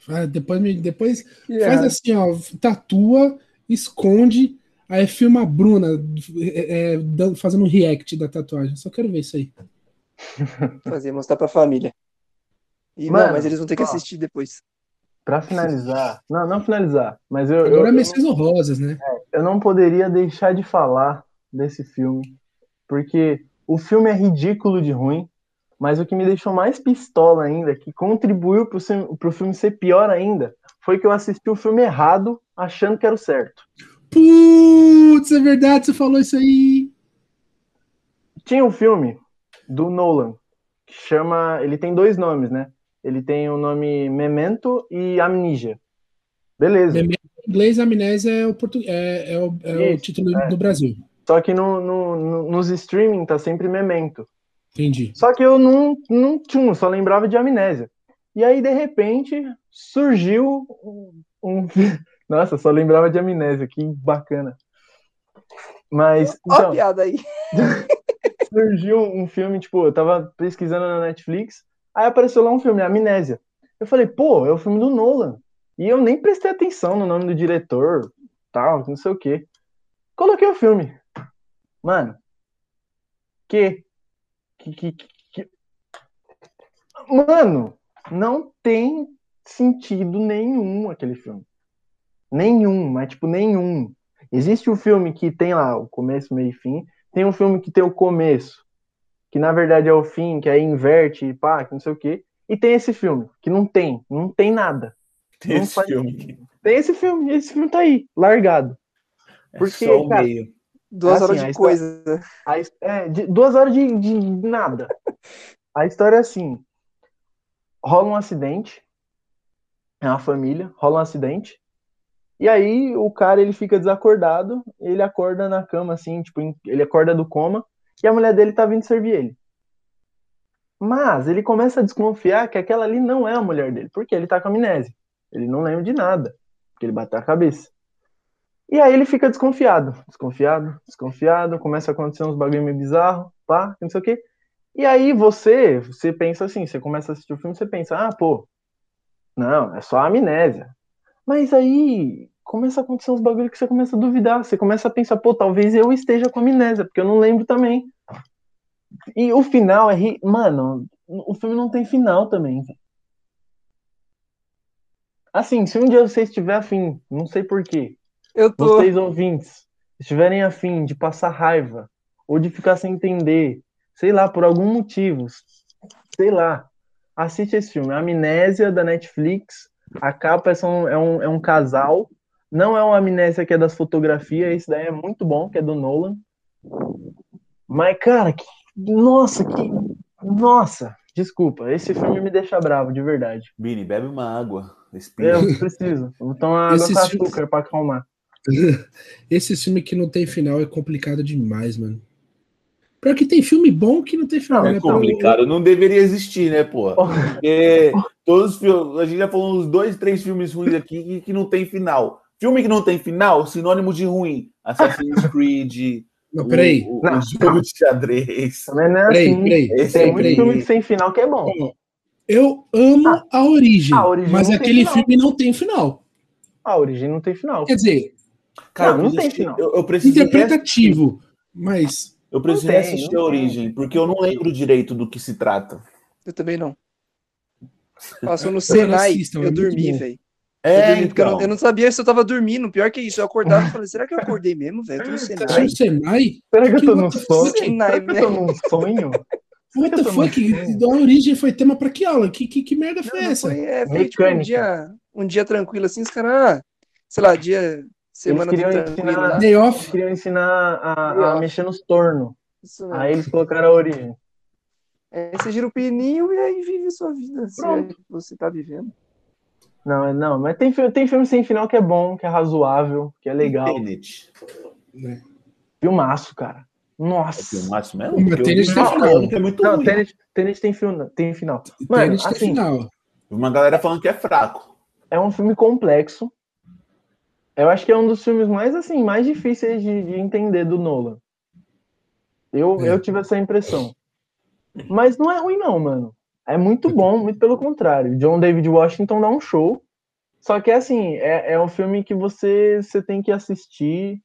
Ah, Depois, me- depois É. faz assim, ó, tatua, esconde, aí filma a Bruna é, é, fazendo um react da tatuagem. Só quero ver isso aí. fazer, mostrar pra família. E, Mano, não, mas eles vão ter que ó. assistir depois. Pra finalizar, não, não finalizar, mas eu, eu, Agora é eu, Menções Honrosas, né? eu não poderia deixar de falar desse filme, porque o filme é ridículo de ruim, mas o que me deixou mais pistola ainda, que contribuiu pro, pro filme ser pior ainda, foi que eu assisti o filme errado, achando que era o certo. Putz, é verdade, você falou isso aí. Tinha um filme do Nolan, que chama. Ele tem dois nomes, né? Ele tem o nome Memento e Amnesia. Beleza. Memento Em inglês, amnésia é o, portu... é, é o, é o Isso, título é. do Brasil. Só que no, no- no- nos streaming tá sempre Memento. Entendi. Só que eu não, não tinha, só lembrava de Amnésia. E aí, de repente, surgiu um. um- Nossa, só lembrava de Amnésia, que bacana. Mas, Ó a então, piada aí. surgiu um filme, tipo, eu tava pesquisando na Netflix, aí apareceu lá um filme, Amnésia. Eu falei, pô, é o filme do Nolan. E eu nem prestei atenção no nome do diretor, tal, não sei o quê. Coloquei o filme. Mano. Que. que, que- que- Mano, não tem sentido nenhum aquele filme. Nenhum, mas tipo, nenhum. Existe o filme que tem lá o começo, meio e fim. Tem um filme que tem o começo, que na verdade é o fim, que aí inverte, pá, que não sei o quê. E tem esse filme, que não tem, não tem nada. Tem Não esse faz- filme. Tem esse filme, e esse filme tá aí, largado. É Porque, só o cara, meio. Duas assim, horas de coisa. A é, de- duas horas de, de nada. A história é assim: rola um acidente, é uma família, rola um acidente, e aí o cara ele fica desacordado, ele acorda na cama, assim, tipo, ele acorda do coma, e a mulher dele tá vindo servir ele. Mas ele começa a desconfiar que aquela ali não é a mulher dele, porque ele tá com amnésia. Ele não lembra de nada, porque ele bateu a cabeça. E aí ele fica desconfiado, desconfiado, desconfiado, começa a acontecer uns bagulho meio bizarro, pá, não sei o quê. E aí você, você pensa assim, você começa a assistir o filme, você pensa, ah, pô, não, é só amnésia. Mas aí começa a acontecer uns bagulho que você começa a duvidar, você começa a pensar, pô, talvez eu esteja com amnésia, porque eu não lembro também. E o final é, ri- mano, o filme não tem final também. Assim, se um dia você estiver afim, não sei porquê, Eu tô. vocês ouvintes estiverem afim de passar raiva ou de ficar sem entender, sei lá, por algum motivo, sei lá, assiste esse filme, Amnésia da Netflix. A capa é, só- é um, é um casal, não é uma amnésia que é das fotografias, esse daí é muito bom, que é do Nolan. Mas, cara, que, nossa, que. Nossa, desculpa, esse filme me deixa bravo, de verdade. Bini, bebe uma água. Respira. Eu preciso. Vou tomar água com filme- açúcar pra acalmar. Esse filme que não tem final é complicado demais, mano. Pior que tem filme bom que não tem final, Não, né? É complicado, não deveria existir, né, pô? Porque todos os filmes, a gente já falou uns dois, três filmes ruins aqui que, que não tem final. Filme que não tem final, sinônimo de ruim. Assassin's Creed, Não, peraí. o, o, Não. o jogo de xadrez. Também não é Peraí, assim. peraí. Esse Tem é muito peraí. filme sem final que é bom. Eu amo a origem, A Origem mas não aquele final. filme não tem final. A origem não tem final. Quer dizer, Cara, Não, não tem final. Eu, eu preciso interpretativo, mas Eu preciso Não tem, assistir não a tem. origem, porque eu não lembro direito do que se trata. Eu também não. Passou no Senai, assistam, é eu muito dormi, velho. Eu, É, dormi, porque eu, não, então. eu não sabia se eu tava dormindo. Pior que isso, eu acordava e falei, será que eu acordei mesmo, velho? Eu tô no Você Senai. o Senai? Será que eu tô the sonho? Será que eu tô num sonho? What the Eu tô no fuck? sonho. A origem foi tema pra que aula? Que, que, que merda foi Não, essa? foi, é, foi tipo um dia, um dia tranquilo assim, os caras, ah, sei lá, dia, semana queriam tranquilo ensinar- Eles queriam ensinar a, a mexer nos tornos. Aí eles colocaram a origem. Aí você gira o pininho e aí vive a sua vida. Se é Pronto. que você tá vivendo. Não, é- não, mas tem, tem filme sem final que é bom, que é razoável, que é legal. Tenet. né? Filmaço, cara. É Nossa. filmaço mesmo? Mas Tenet tem final. é muito Não. Tenet, Tenet tem, film, tem final. Mano, Tenet tem assim, final. Uma galera falando que é fraco. é um filme complexo. Eu acho que é um dos filmes mais assim, mais difíceis de, de entender do Nolan. Eu, É. eu tive essa impressão. Mas não é ruim não, mano. É muito bom, muito pelo contrário. John David Washington dá um show. Só que assim, é, é um filme que você, você tem que assistir.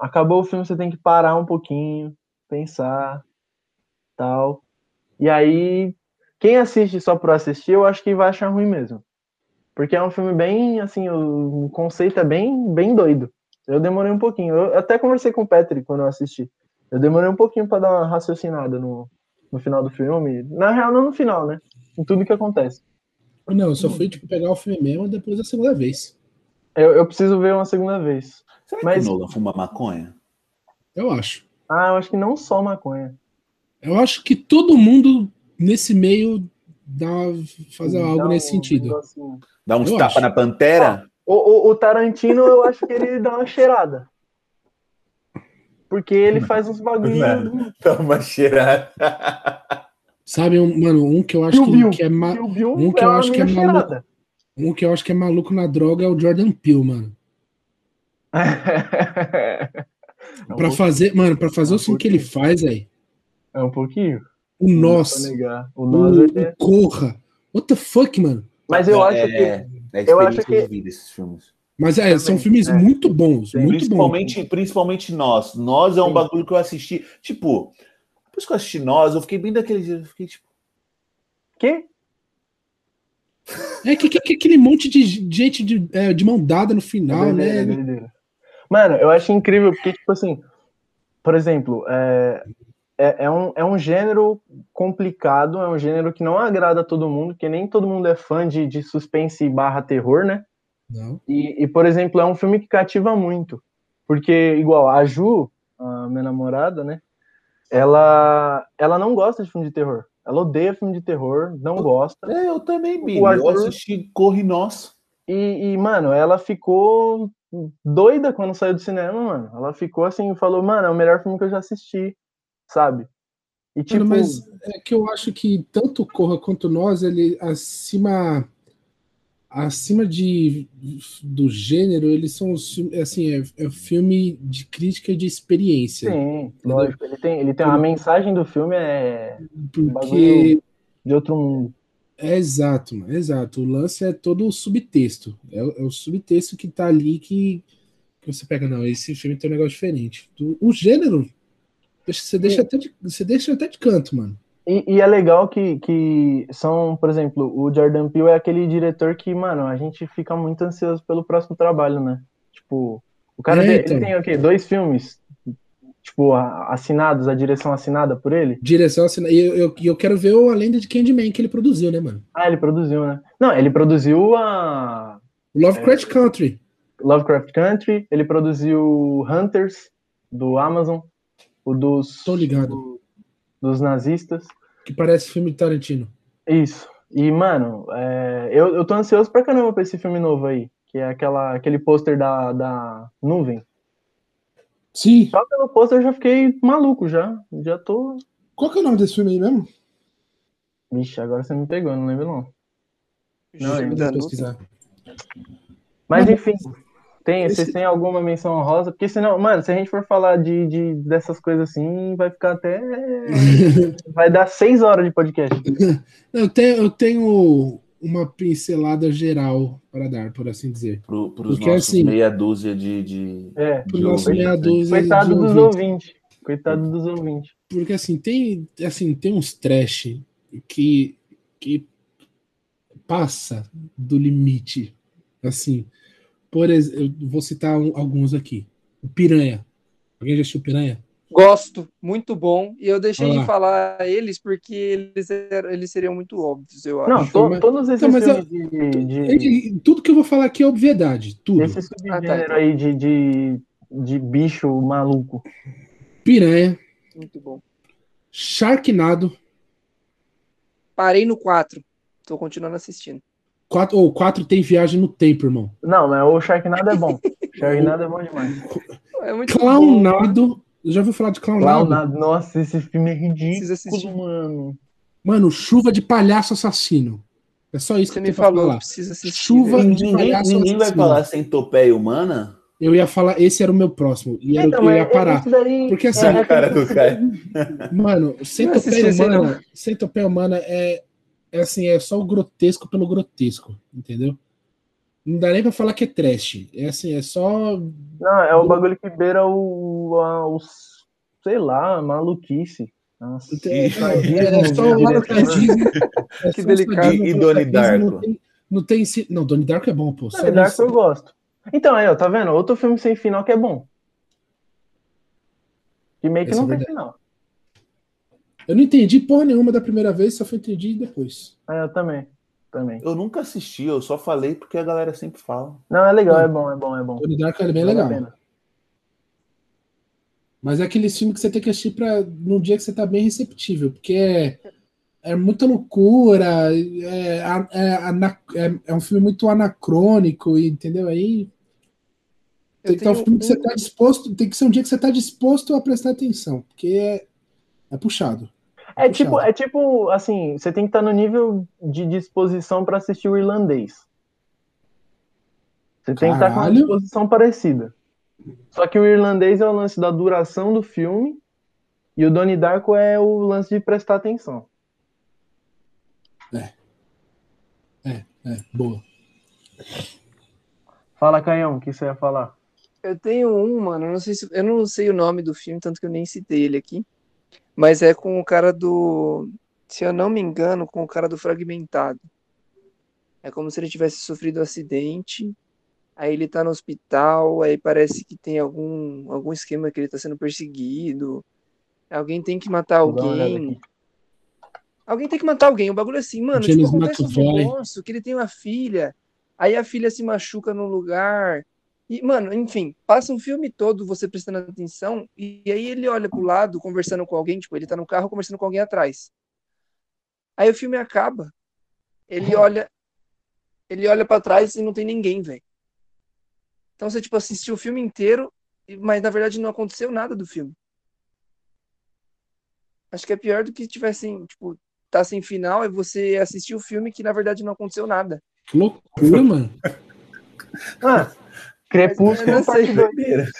Acabou o filme, você tem que parar um pouquinho, pensar, tal. E aí, quem assiste só por assistir, eu acho que vai achar ruim mesmo. Porque é um filme bem, assim, o conceito é bem, bem doido. Eu demorei um pouquinho. Eu até conversei com o Patrick quando eu assisti. Eu demorei um pouquinho para dar uma raciocinada no, no final do filme. Na real, não no final, né? Em tudo que acontece. Não, eu só fui tipo, pegar o filme mesmo depois da segunda vez. Eu, eu preciso ver uma segunda vez. Será Mas- que o Nolan fuma maconha? Eu acho. Ah, eu acho que não só maconha. Eu acho que todo mundo nesse meio dá fazer algo Dá um nesse sentido. negocinho. Dá uns tapas na pantera? O, o, o Tarantino, eu acho que ele dá uma cheirada. Porque ele faz uns bagulho. Não. Dá uma cheirada. Sabe, um, mano, um que eu acho que, Bill. que é ma- Kill Bill um que eu acho que é maluco. cheirada. um que eu acho que é maluco na droga é o Jordan Peele, mano. é um Pra pouquinho, fazer, mano, para fazer um o som que ele faz aí. É um pouquinho. O Nós. O Nós é- o Corra. What the fuck, mano? Mas eu acho é, que. É, é eu acho que- de vida esses filmes. Mas é, são Também, filmes é. muito bons, Sim. muito bons. Principalmente, principalmente nós. Nós é um Sim. bagulho que eu assisti. Tipo, depois que eu assisti nós, eu fiquei bem daquele dia. Eu fiquei tipo. Quê? É que, que- que aquele monte de gente de, é, de mão dada no final, Doideira, né? doideira. Mano, eu acho incrível porque, tipo assim, por exemplo, é, é, um, é um gênero complicado, é um gênero que não agrada a todo mundo, porque nem todo mundo é fã de, de suspense barra terror, né? Não. E, e, por exemplo, é um filme que cativa muito. Porque, igual, a Ju, a minha namorada, né? Ela, ela não gosta de filme de terror. Ela odeia filme de terror, não gosta. É, eu também, Bini. O Eu Arthur- assisti Corre Nós. E, e, mano, ela ficou doida quando saiu do cinema, mano. Ela ficou assim, falou, mano, é o melhor filme que eu já assisti, sabe? E tipo, Mano, mas é que eu acho que tanto Corra quanto nós, ele acima acima de do gênero, eles são assim, é, é filme de crítica e de experiência. sim, lógico, ele tem, ele tem a mensagem do filme é Porque de outro mundo. é exato, mano, é exato. O lance é todo o subtexto. É, o- é o subtexto que tá ali que, que você pega, não, esse filme tem um negócio diferente. Do- o gênero, você deixa, até de, você deixa até de canto, mano. E, e é legal que, que são, por exemplo, o Jordan Peele é aquele diretor que, mano, a gente fica muito ansioso pelo próximo trabalho, né? Tipo, o cara É, tem, então. ele tem o quê? Dois filmes, tipo, assinados, a direção assinada por ele? Direção assinada. E eu, eu, eu quero ver o A Lenda de Candyman que ele produziu, né, mano? Ah, ele produziu, né? Não, ele produziu a Lovecraft Country. Lovecraft Country, ele produziu Hunters, do Amazon, o dos, Tô ligado. do- dos nazistas. Que parece filme de Tarantino. Isso. E, mano, é, eu, eu tô ansioso pra caramba pra esse filme novo aí, que é aquela, aquele pôster da, da nuvem. Sim. Só pelo pôster eu já fiquei maluco já. Já tô. Qual que é o nome desse filme aí mesmo? Vixe, agora você me pegou, não lembro não. Não, eu pesquisar. Mas enfim, tem, esse- vocês têm alguma menção rosa? Porque senão, mano, se a gente for falar de, de dessas coisas assim, vai ficar até. vai dar seis horas de podcast. Eu tenho, eu tenho uma pincelada geral para dar, por assim dizer. Pros Porque, nossos assim- meia dúzia de. de, É. De nosso meia dúzia Coitado de dos ouvintes. ouvintes. Coitado dos ouvintes. Porque assim, tem, assim, tem uns trash que, que passa do limite. Assim, por exemplo, eu vou citar um- alguns aqui. O Piranha. Alguém já assistiu Piranha? Gosto, muito bom. E eu deixei de falar eles porque eles, eram- eles seriam muito óbvios, eu acho. Não, to- mas- todos esses Não, mas filmes de, de- tudo que eu vou falar aqui é obviedade. Tudo. esse subgênero Ah, tá, aí de, de, de bicho maluco. Piranha, Muito bom. Sharknado, Parei no 4. Tô continuando assistindo. Quatro, ou quatro tem viagem no tempo, irmão. Não, mas o Sharknado é bom. Sharknado é bom demais. É muito bom. Clownado. Já ouviu falar de Clownado? Clownado, nossa, esse filme é Precisa ridículo, mano. Mano, chuva de palhaço assassino. É só isso Você que eu me falou, falar. precisa assistir. Chuva velho. de Ninguém, palhaço ninguém vai assassino. falar centopeia humana? Eu ia falar, esse era o meu próximo. E era o que eu ia parar. daí- Porque assim, a cara do cara. Mano, centopeia aí, humana, centopeia humana é, é assim, é só o grotesco pelo grotesco, entendeu? Não dá nem pra falar que é trash. É assim, é só. Não, é o bagulho que beira o, a- o sei lá, a maluquice. Nossa, É, é, sadismo é só o. É Que delicado. E Donnie sadismo, Não Darko? tem, não tem. Não, Donnie Darko é bom, pô. Só Não, Dark isso. eu gosto. Então, aí, ó, tá vendo? Outro filme sem final que é bom. Que meio que Esse não é tem final. Eu não entendi porra nenhuma da primeira vez, só fui entendi depois. É, eu também. Também. Eu nunca assisti, eu só falei porque a galera sempre fala. Não, é legal, Não. é bom, é bom, é bom. Donnie Darko é bem Vale a legal. pena. Mas é aquele filme que você tem que assistir pra, num dia que você tá bem receptível, porque é, é muita loucura, é, é, é- é um filme muito anacrônico, entendeu? Aí tem que um filme que você tá disposto, tem que ser um dia que você tá disposto a prestar atenção, porque é, é puxado. É tipo, é tipo, assim, você tem que estar no nível de disposição pra assistir o irlandês. Você tem que estar com uma Caralho. disposição parecida. Só que o irlandês é o lance da duração do filme e o Donnie Darko é o lance de prestar atenção. É, boa. Fala, Canhão, o que você ia falar? Eu tenho um, mano, eu não sei se, eu não sei o nome do filme, tanto que eu nem citei ele aqui. Mas é com o cara do, se eu não me engano, com o cara do Fragmentado. É como se ele tivesse sofrido um acidente, aí ele tá no hospital, aí parece que tem algum algum esquema que ele tá sendo perseguido. Alguém tem que matar alguém. Alguém tem que matar alguém. O bagulho é assim, mano. Tipo, acontece uns McAvoy. negócios que ele tem uma filha. Aí a filha se machuca num lugar. E, mano, enfim, passa um filme todo você prestando atenção. E aí ele olha pro lado, conversando com alguém. Tipo, ele tá no carro conversando com alguém atrás. Aí o filme acaba. Ele olha. Ele olha pra trás e não tem ninguém, velho. Então você, tipo, assistiu o filme inteiro, mas na verdade não aconteceu nada do filme. Acho que é pior do que tivessem, tipo, tá sem final e você assistiu o filme que na verdade não aconteceu nada. Que loucura, mano. Ah, Crepúsculo eu não parte sei. 2.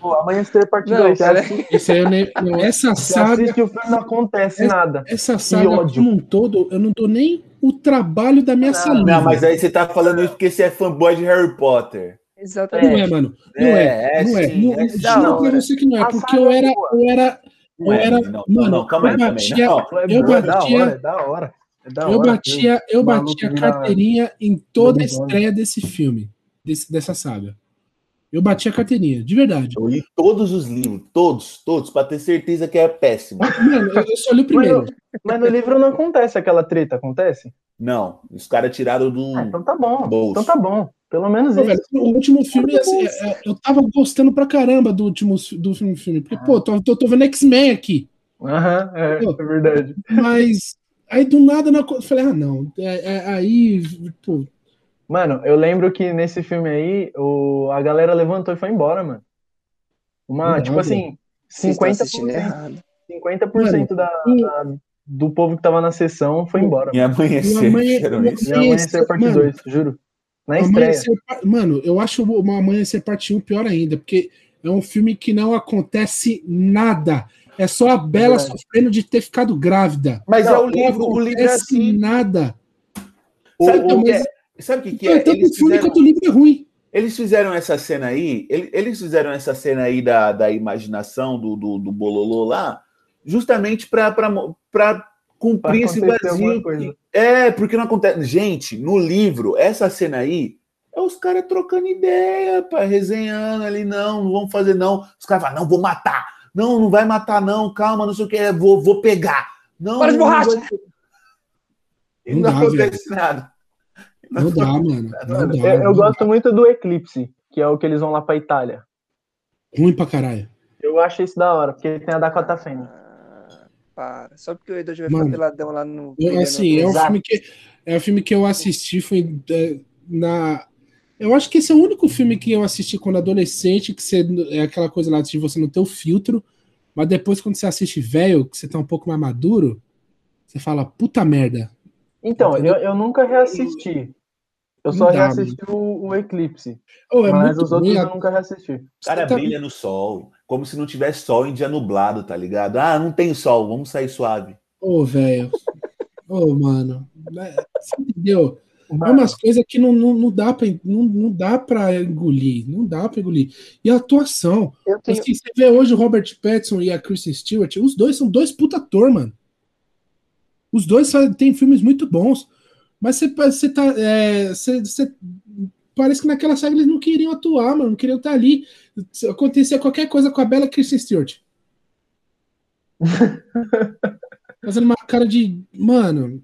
Pô, Amanhecer parte Não, 2. Você, cara. assiste, Esse aí eu nem, não, essa você saga, assiste o filme não acontece Essa- nada. essa saga como um todo, eu não dou nem o trabalho da minha Não, saliva. Não, mas aí você tá falando isso porque você é fanboy de Harry Potter. Exatamente. Não é, mano. Não é. É, é não é. sim, Não, é da pra você que não é. A Porque saga eu é era, boa. eu era. Não é, era- não, mano, não, calma aí eu batia- Não, É, Eu boa, é da batia- hora, é da hora. É Eu batia, eu batia vira- carteirinha em toda a estreia desse filme, desse, dessa saga. Eu bati a carteirinha, de verdade. eu li todos os livros, todos, todos, pra ter certeza que é péssimo. Mano, eu só li o primeiro. Mas no livro não acontece aquela treta, acontece? Não, os caras tiraram do. Ah, então tá bom. Bolso. Então tá bom. Pelo menos Pô, isso. velho, o último filme, assim, é- é- eu tava gostando pra caramba do último do filme. filme porque, pô, tô, tô, tô vendo X-Men aqui. Aham, é, é verdade. Mas aí do nada na eu falei, ah, não. É, é- aí, pô, Mano, eu lembro que nesse filme aí, o, a galera levantou e foi embora, mano. Uma, Não, tipo assim, Vocês estão 50%, assistindo errado. 50% da, da- do povo que tava na sessão foi embora. Em amanhecer. E amanhecer parte Mano, 2, juro. Na estreia. Mano, eu acho uma Amanhecer Parte 1 pior ainda, porque é um filme que não acontece nada. É só a Bela verdade. sofrendo de ter ficado grávida. Mas Não, é o livro, o livro é assim. nada. O- Sabe, o que mas- é- Sabe o que, que é? tanto Eles filme fizeram, quanto o livro é ruim. eles fizeram essa cena aí, ele- eles fizeram essa cena aí da, da imaginação do, do, do Bololô lá, justamente para cumprir esse vazio. É, porque não acontece. Gente, no livro, essa cena aí é os caras trocando ideia, pá, resenhando ali, não, não vamos fazer não. Os caras falam, não, vou matar. Não, não vai matar, não, calma, não sei o que, vou, vou pegar. Não, Para de não borracha! Não não, dá, acontece nada. Não dá, mano. Não dá. eu, eu não dá. gosto muito do Eclipse, que é o que eles vão lá pra Itália. Ruim pra caralho. Eu acho isso da hora, porque tem a Dakota Fanning. Ah, para. Só porque o Edward vai Mano, ficar peladão lá no. Eu, assim, é um filme que é um filme que eu assisti foi é, na eu acho que esse é o único filme que eu assisti quando adolescente, que você, é aquela coisa lá de você não ter o filtro, mas depois quando você assiste velho, que você tá um pouco mais maduro, você fala, puta merda. Então, eu, eu nunca reassisti. Eu só dá, reassisti o, o Eclipse. Oh, é mas os outros eu nunca reassisti. O cara tá- brilha no sol, como se não tivesse sol em dia nublado, tá ligado? Ah, não tem sol, vamos sair suave. Ô, velho. Ô, mano. É, Você entendeu? É umas coisas que não, não, não, dá pra, não, não dá pra engolir. Não dá pra engolir. E a atuação. Eu tenho. Assim, você vê hoje o Robert Pattinson e a Kristen Stewart, os dois são dois puta ator, mano. Os dois têm filmes muito bons. Mas você, você tá. é, você, você- parece que naquela saga eles não queriam atuar, mano. Não queriam estar ali. Se acontecer qualquer coisa com a bela Kristen Stewart. Fazendo uma cara de. Mano.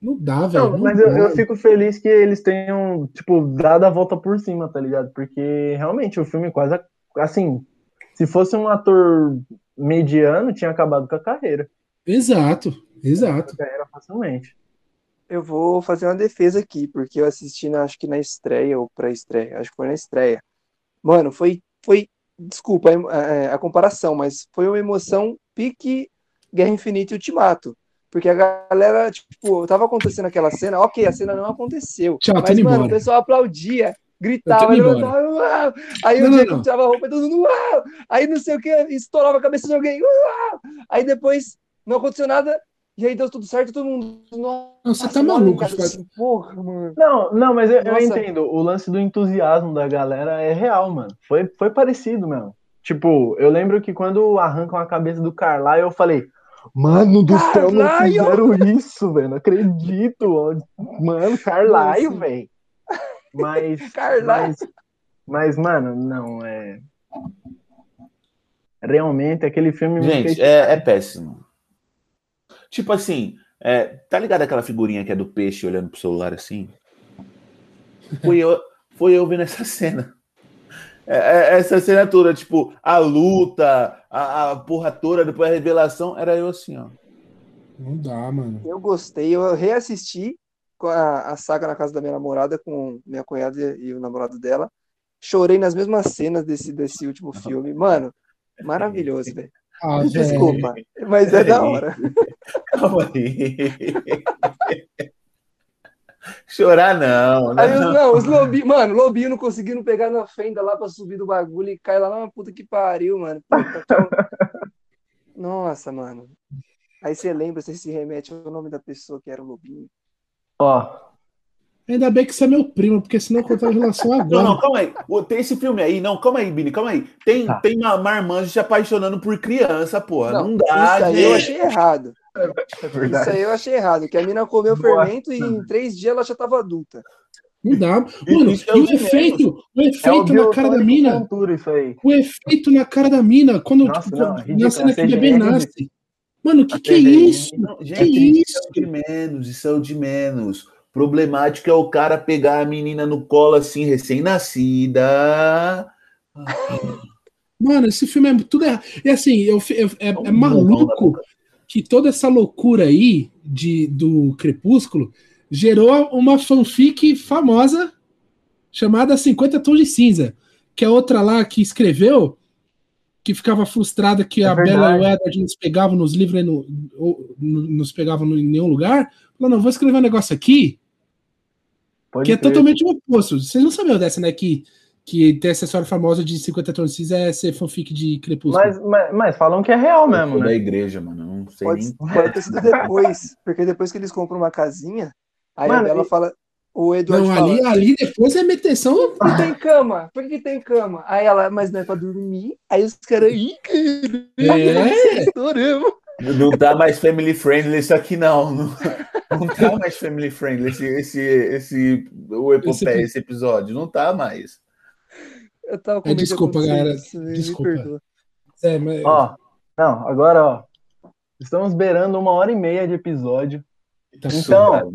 Não dá, velho. não, mas dá. eu, eu fico feliz que eles tenham, tipo, dado a volta por cima, tá ligado? Porque realmente o filme quase. Assim, se fosse um ator mediano, tinha acabado com a carreira. Exato, exato. A carreira facilmente. Eu vou fazer uma defesa aqui, porque eu assisti, na, acho que na estreia ou pré-estreia, acho que foi na estreia. Mano, foi, foi, desculpa a, a comparação, mas foi uma emoção pique Guerra Infinita e Ultimato. Porque a galera, tipo, tava acontecendo aquela cena, ok, a cena não aconteceu. Tchau, mas, mano, embora. o pessoal aplaudia, gritava, levantava, uau! aí Não, o não. tirava a roupa e todo mundo, uau! Aí não sei o que, estourava a cabeça de alguém, uau! Aí depois não aconteceu nada, e aí deu tudo certo, todo mundo, nossa, Não, você tá maluco, cara, assim, porra, mano. Não, não, mas eu, eu entendo. O lance do entusiasmo da galera é real, mano. Foi, foi parecido mesmo. Tipo, eu lembro que quando arrancam a cabeça do Carlyle, eu falei, mano do céu, não fizeram isso, velho. Não acredito. ó. Mano, Carlyle, velho. Mas, Carlyle. mas, mas, mano, não, é. Realmente, aquele filme me Gente, fez. é, é péssimo. Tipo assim, é, tá ligado aquela figurinha que é do peixe olhando pro celular assim? Foi eu, foi eu vendo essa cena. É, é, essa cena toda, tipo, a luta, a, a porra toda, depois a revelação, era eu assim, ó. Não dá, mano. Eu gostei, eu reassisti com a, a saga na casa da minha namorada, com minha cunhada e o namorado dela. Chorei nas mesmas cenas desse, desse último filme. Mano, maravilhoso, velho. Ah. Desculpa, mas é da hora. Calma aí. Chorar não, Aí, os- não. os lobinhos, mano, lobinho não conseguindo pegar na fenda lá pra subir do bagulho e cai lá na puta que pariu, mano. Puta, tchau. Nossa, mano. Aí você lembra, você se remete ao nome da pessoa que era o lobinho. Ó, Ainda bem que você é meu primo, porque senão eu contar a relação Não, agora. não, calma aí. Tem esse filme aí. Não, calma aí, Bini, calma aí. Tem, Tá. tem uma marmanjo se apaixonando por criança, porra. Não, Não, dá, Isso aí eu gente. achei errado. É Isso aí eu achei errado. Que a mina comeu Boa. fermento e em três dias ela já tava adulta. Não dá. Mano, isso é e o efeito, o É o efeito na cara da mina. aí. O efeito na cara da mina, quando Nossa, tipo, não, na ridículo, cena que o a bebê é nasce. Mano, que que é isso? Não, Que gente, isso? isso é o de menos, isso é o de menos. Problemático é o cara pegar a menina no colo assim, recém-nascida. Mano, esse filme é tudo errado. E assim, eu, eu- é, é maluco que toda essa loucura aí de, do Crepúsculo gerou uma fanfic famosa chamada 50 Tons de Cinza, que é outra lá que escreveu, que ficava frustrada que É a Bella e o. Edward nos pegavam nos livros no, ou no- nos pegavam em nenhum lugar. Falou, não, vou escrever um negócio aqui Pode que é totalmente o oposto. Vocês não sabiam dessa, né? Que, que tem essa história famosa de 50 Tons é ser fanfic de Crepúsculo. Mas, mas, mas falam que é real mesmo, da né? igreja, mano. Não sei Pode, nem. pode ter sido depois. Porque depois que eles compram uma casinha, aí Mano, a Bela e- fala. O Eduardo Não, fala. ali, ali depois é meteção. Por que tem cama? Por que tem cama? Aí ela, mas não é pra dormir. Aí os caras, É. estouramos. Não tá mais family friendly isso aqui, não. Não, não tá mais family friendly esse, esse, esse, o epopeia, esse episódio. Não tá mais. Eu tava com É, desculpa, galera. Desculpa. É, mas... Ó, não, agora, ó. Estamos beirando uma hora e meia de episódio. tá Então, Cara,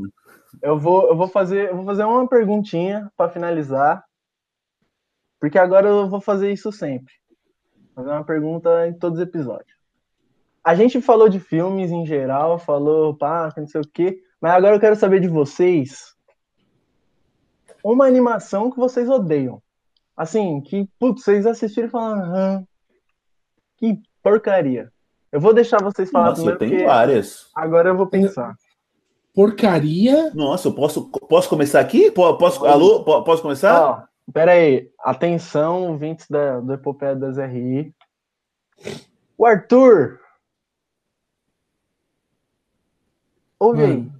Eu vou, eu vou fazer, eu vou fazer uma perguntinha para finalizar, porque agora eu vou fazer isso sempre. Fazer uma pergunta em todos os episódios. A gente falou de filmes em geral, falou, pá, não sei o quê, mas agora eu quero saber de vocês uma animação que vocês odeiam. Assim, que, putz, vocês assistiram e falaram, "Aham, que porcaria. Eu vou deixar vocês falar Nossa, eu primeiro, tenho várias. agora eu vou pensar. Porcaria. Nossa, eu posso, posso começar aqui? Po- Posso, alô? Po- Posso começar? Ó, pera aí. Atenção, ouvintes da, do Epopeia das RI. O Arthur. Ouve aí. Mano.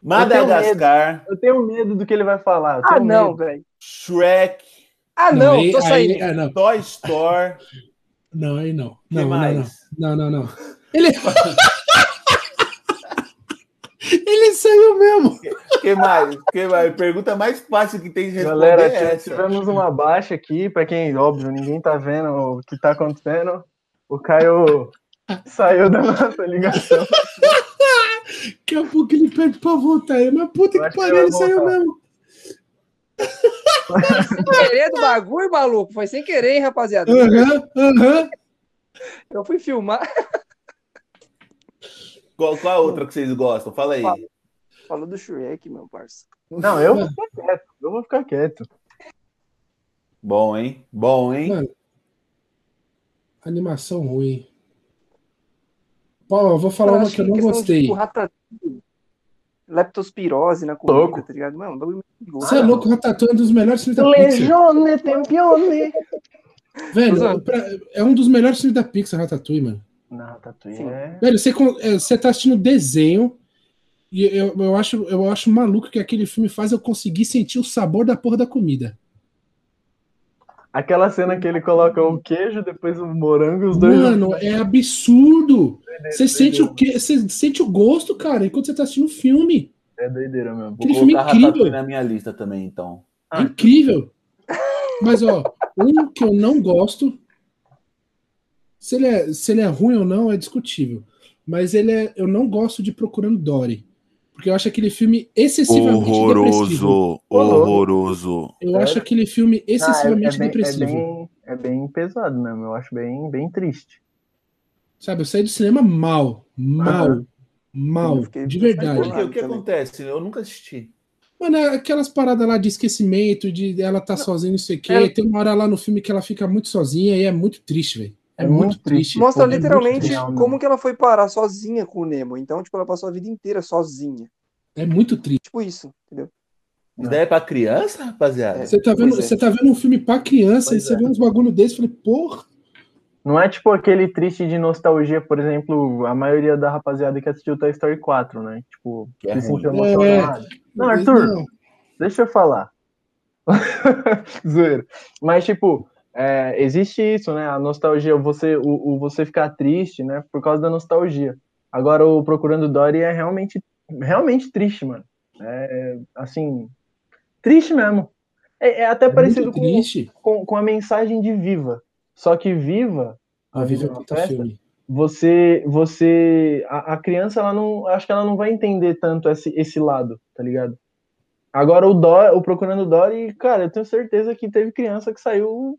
Madagascar, Eu tenho medo do que ele vai falar. eu Ah, tenho não, medo. velho. Shrek, Ah, não, aí- tô aí- saindo. é, não, Toy Story. não, aí não. que Não, não, não. mais? Não, não, não. Ele. Ele saiu mesmo. que mais? que mais? Pergunta mais fácil que tem de responder Galera, é tivemos uma baixa aqui, pra quem, óbvio, ninguém tá vendo o que tá acontecendo. O Caio saiu da nossa ligação. Daqui a pouco ele pede pra voltar aí. Mas puta que pariu, ele saiu mesmo. Sem querer do bagulho, maluco. Foi sem querer, hein, rapaziada. Aham, aham. Eu fui filmar. Qual, qual a outra que vocês gostam? Fala aí. Fala. Falou do Shrek, meu parça. Não, eu vou ficar quieto. Eu vou ficar quieto. Bom, hein? Bom, hein? Mano. Animação ruim. Pô, eu vou falar Eu uma que eu não questão de, gostei. tipo, ratatouille, leptospirose na comida, Louco. tá ligado? Mano, bagulho muito perigoso. Você é louco, Ratatouille é um dos melhores filmes da Pixar. Legione, tempione. Velho, pra- é um dos melhores filmes da Pixar, Ratatouille, mano. Não, Sim. é... Velho, você, é, você tá assistindo desenho e eu, eu, acho, eu acho maluco que aquele filme faz eu conseguir sentir o sabor da porra da comida. Aquela cena que ele coloca o queijo, depois o morango e os dois. Mano, é absurdo. Você sente o que? Você sente o gosto, cara, enquanto você tá assistindo o filme. É doideira mesmo. Vou aquele filme incrível. Na minha lista também, então. É incrível. Mas, ó, um que eu não gosto. Se ele, é, se ele é ruim ou não, é discutível. Mas ele é. Eu não gosto de Procurando Dory. Porque eu acho aquele filme excessivamente depressivo. horroroso. Eu acho aquele filme Ah, é- excessivamente é, bem, é, depressivo. bem, é bem pesado mesmo. Eu acho bem, bem triste. Sabe, eu saí do cinema mal. Mal. Aham. Mal. De Por verdade. quê? O que acontece? Eu nunca assisti. Mano, é aquelas paradas lá de esquecimento, de ela tá sozinha, não sei o quê. É- Tem uma hora lá no filme que ela fica muito sozinha e é muito triste, velho. É, É muito muito triste. Mostra É muito literalmente triste. real, como que ela foi parar sozinha com o Nemo. Então, tipo, ela passou a vida inteira sozinha. É muito triste. Tipo isso, entendeu? Daí é pra criança, rapaziada? É. Você tá vendo, é. você tá vendo um filme pra criança Pois e você é. vê uns bagulho desse, falei, porra. Não é tipo aquele triste de nostalgia, por exemplo, a maioria da rapaziada que assistiu Toy Story 4, né? Tipo, Que é se sentiu É. emocionado. Não, Arthur, Não, deixa eu falar. Zoeira. Mas, tipo, é, existe isso, né? A nostalgia, você, o, o você ficar triste, né? Por causa da nostalgia. Agora, o Procurando Dory é realmente, realmente triste, mano. É, assim, triste mesmo. É, é até É parecido com, com, com a mensagem de Viva. Só que Viva, A Viva é festa, filme. você, você, a, a criança, ela não, acho que ela não vai entender tanto esse, esse lado, tá ligado? Agora o Dory, o Procurando Dory, cara, eu tenho certeza que teve criança que saiu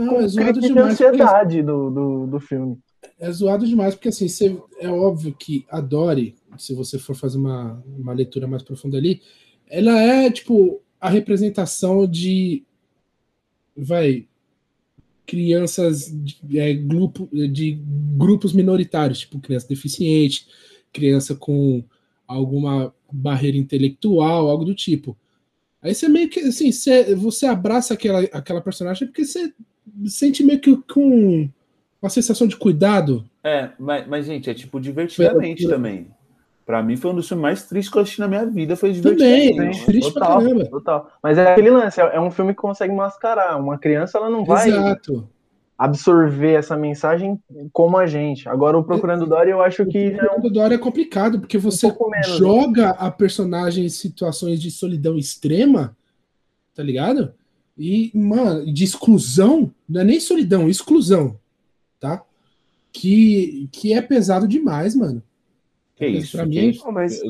Não, com é zoado crise de demais. porque- ansiedade do, do, do filme. É zoado demais, porque assim, você- é óbvio que a Dory, se você for fazer uma, uma leitura mais profunda ali, ela é tipo a representação de vai crianças de, é, grupo, de grupos minoritários, tipo criança deficiente, criança com alguma barreira intelectual, algo do tipo. Aí você meio que assim, você, você abraça aquela, aquela personagem porque você sente meio que com uma sensação de cuidado. É, mas, mas, gente, é tipo divertidamente Foi- também. Pra mim foi um dos filmes mais tristes que eu assisti na minha vida. Foi Também, divertidamente. Sim, triste pra total, caramba. total. Mas é aquele lance, é é um filme que consegue mascarar. Uma criança, ela não vai Exato. absorver essa mensagem como a gente. Agora, o Procurando Dory, eu acho que já é um O Dora é complicado, porque você né? joga a personagem em situações de solidão extrema, tá ligado? E, mano, de exclusão, não é nem solidão, exclusão, tá? Que, que é pesado demais, mano. Que Mas isso? pra que mim- isso? Não, mas-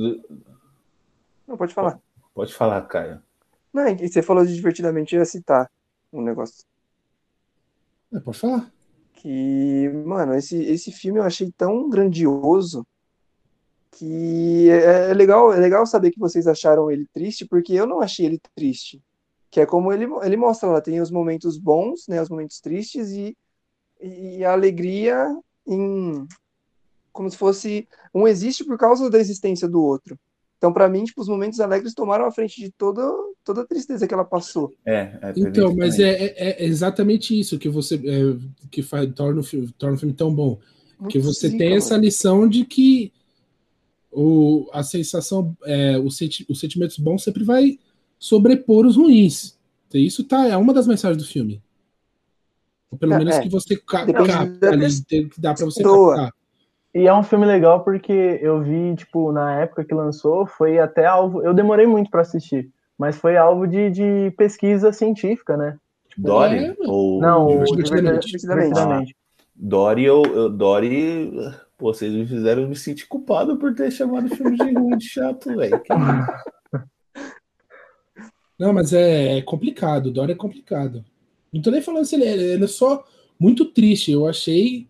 Não, pode falar. Pode falar, Caio. Não, é que você falou de divertidamente, eu ia citar um negócio. É, pode falar. Que, mano, esse, esse filme eu achei tão grandioso que é, é legal, é legal saber que vocês acharam ele triste, porque eu não achei ele triste. Que é como ele, ele mostra lá, tem os momentos bons, né, os momentos tristes e, e a alegria em como se fosse um existe por causa da existência do outro. Então, pra mim, tipo, os momentos alegres tomaram a frente de toda, toda a tristeza que ela passou. É, é Então, mas é, é- é exatamente isso que você é, que faz, torna, o filme, torna o filme tão bom. que Muito você zica, tem essa mano. lição de que o, a sensação, é, os, senti- os sentimentos bons sempre vai sobrepor os ruins. Então, isso tá, é uma das mensagens do filme. Ou pelo É, menos é. que você capta da ali, que dá para você captar. E é um filme legal porque eu vi, tipo, na época que lançou, foi até alvo. Eu demorei muito pra assistir, mas foi alvo de, de pesquisa científica, né? Dory? É, ou Não, Divertidamente. Dory, eu, eu- Dory, pô, vocês me fizeram me sentir culpado por ter chamado o filme de ruim de chato, velho. Não, mas é, é complicado. Dora é complicado. Não tô nem falando se ele, é- ele é só muito triste. Eu achei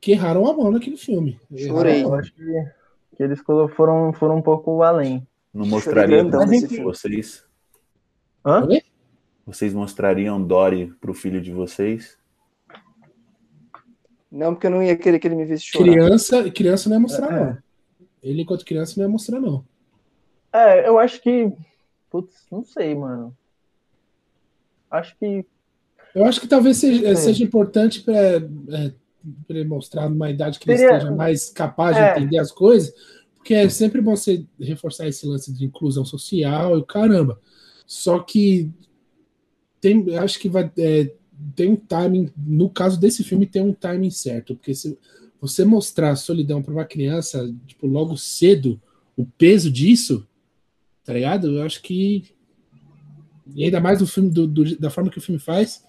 que erraram a mão naquele filme. Chorei. Eu acho que, que eles foram, foram um pouco além. Não pra nesse vocês? Hã? Oi? Vocês mostrariam Dory pro filho de vocês? Não, porque eu não ia querer que ele me visse chorar. Criança, criança não ia mostrar, É. não. Ele, enquanto criança, não ia mostrar, não. É, eu acho que. Putz, não sei, mano. Acho que. Eu acho que talvez seja, seja importante para ele mostrar numa idade que ele Seria- esteja mais capaz de É. entender as coisas, porque é sempre bom você reforçar esse lance de inclusão social e o caramba. Só que tem, acho que vai é, tem um timing, no caso desse filme tem um timing certo, porque se você mostrar solidão para uma criança, tipo, logo cedo, o peso disso, tá ligado? Eu acho que e ainda mais do filme do- do- da forma que o filme faz,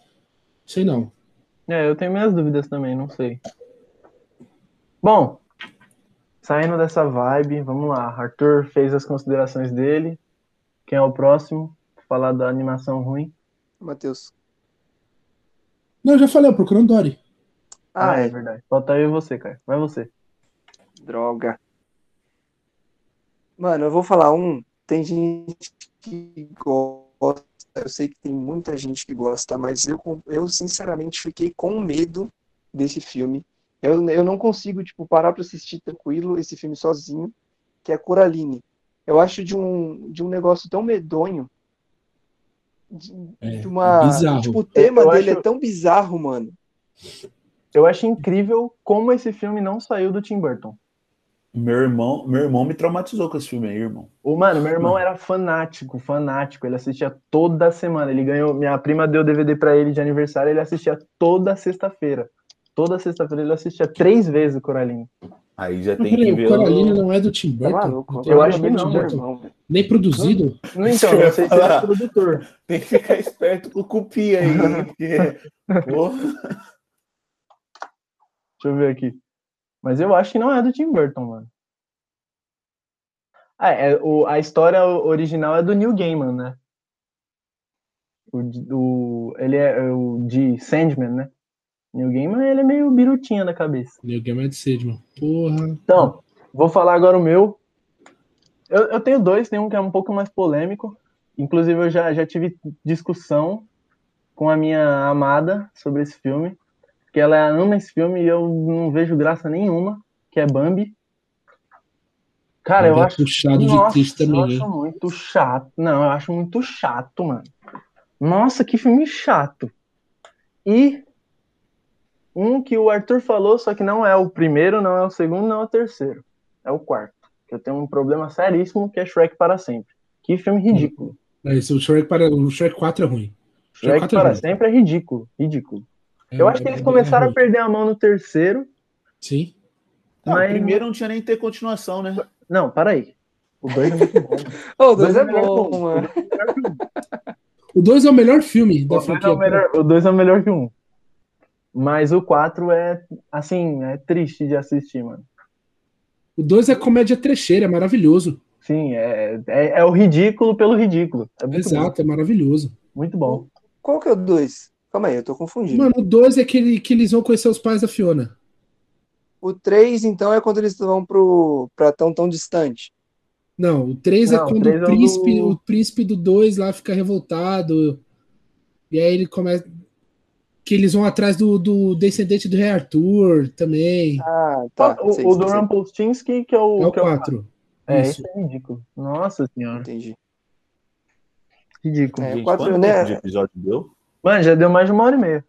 sei não. É, eu tenho minhas dúvidas também, não sei. Bom, saindo dessa vibe, vamos lá. Arthur fez as considerações dele. Quem é o próximo? Falar da animação ruim. Matheus. Não, eu já falei, eu procurando Dory. Ah, é é. verdade. Falta eu e você, cara. Vai você. Droga. Mano, eu vou falar um. Tem gente que gosta, eu sei que tem muita gente que gosta, mas eu, eu sinceramente fiquei com medo desse filme. Eu, eu não consigo, tipo, parar pra assistir tranquilo esse filme sozinho, que é Coraline. Eu acho de um, de um negócio tão medonho. De, É, de uma. bizarro. Tipo, o tema Eu dele acho- é tão bizarro, mano. Eu acho incrível como esse filme não saiu do Tim Burton. Meu irmão, meu irmão me traumatizou com esse filme aí, irmão. O mano, meu irmão era fanático, fanático. Ele assistia toda semana. Ele ganhou. Minha prima deu DVD pra ele de aniversário. Ele assistia toda sexta-feira. Toda sexta-feira ele assistia três vezes o Coraline. Aí já tem que ver. o Coraline não é do Tim Tá Burton? maluco? Eu acho que Tim não, irmão. Nem produzido? Então, que eu não sei se é produtor. Tem que ficar esperto com o cupi aí. hein, Porque, Deixa eu ver aqui. Mas eu acho que não é do Tim Burton, mano. Ah, é, o, a história original é do Neil Gaiman, né? O, o- ele é, o de Sandman, né? Neil Gaiman, ele é meio birutinha da cabeça. Neil Gaiman é de Sedman. Porra. Então, vou falar agora o meu. Eu, eu tenho dois, tem um que é um pouco mais polêmico. Inclusive, eu já, já tive discussão com a minha amada sobre esse filme. Porque ela ama esse filme e eu não vejo graça nenhuma, que é Bambi. Cara, eu é acho. puxado de Nossa, triste eu também, acho muito chato. Não, eu acho muito chato, mano. Nossa, que filme chato. E um que o Arthur falou, só que não é o primeiro, não é o segundo, não é o terceiro. É o quarto. Que eu tenho um problema seríssimo, que é Shrek para sempre. Que filme ridículo. É, esse, o, Shrek para, o Shrek 4 é ruim. Shrek 4 é para ruim. sempre é ridículo. Ridículo. É- Eu acho que é- eles é começaram a perder a mão no terceiro. Sim. não, Mas- o primeiro não tinha nem ter continuação, né? Não, para aí. O dois é muito bom. o dois é melhor que bom, um. mano. O 2 é o melhor filme da O dois, é franquia. o, melhor, o dois é o melhor que um. Mas o 4 é, assim, é triste de assistir, mano. O 2 é comédia trecheira, é maravilhoso. Sim, é, é, é o ridículo pelo ridículo. É muito bom. Exato, é maravilhoso. Muito bom. Qual que é o dois? Calma aí, eu tô confundindo. Mano, o 2 é aquele que eles vão conhecer os pais da Fiona. O três, então, é quando eles vão pro, pra tão tão distante. Não, o 3 é Não, o quando três o é o príncipe, do- o príncipe do 2 lá fica revoltado. E aí ele começa. Que eles vão atrás do, do descendente do rei Arthur também. Ah, tá. o sei, o sei, do sei. Rumpelstiltskin, que é o. É o que é o- 4. É, Isso. esse é ridículo. Nossa senhora. Entendi. Ridículo. É, Gente, quatro, quanto né? de episódio deu? Mano, já deu mais de uma hora e meia.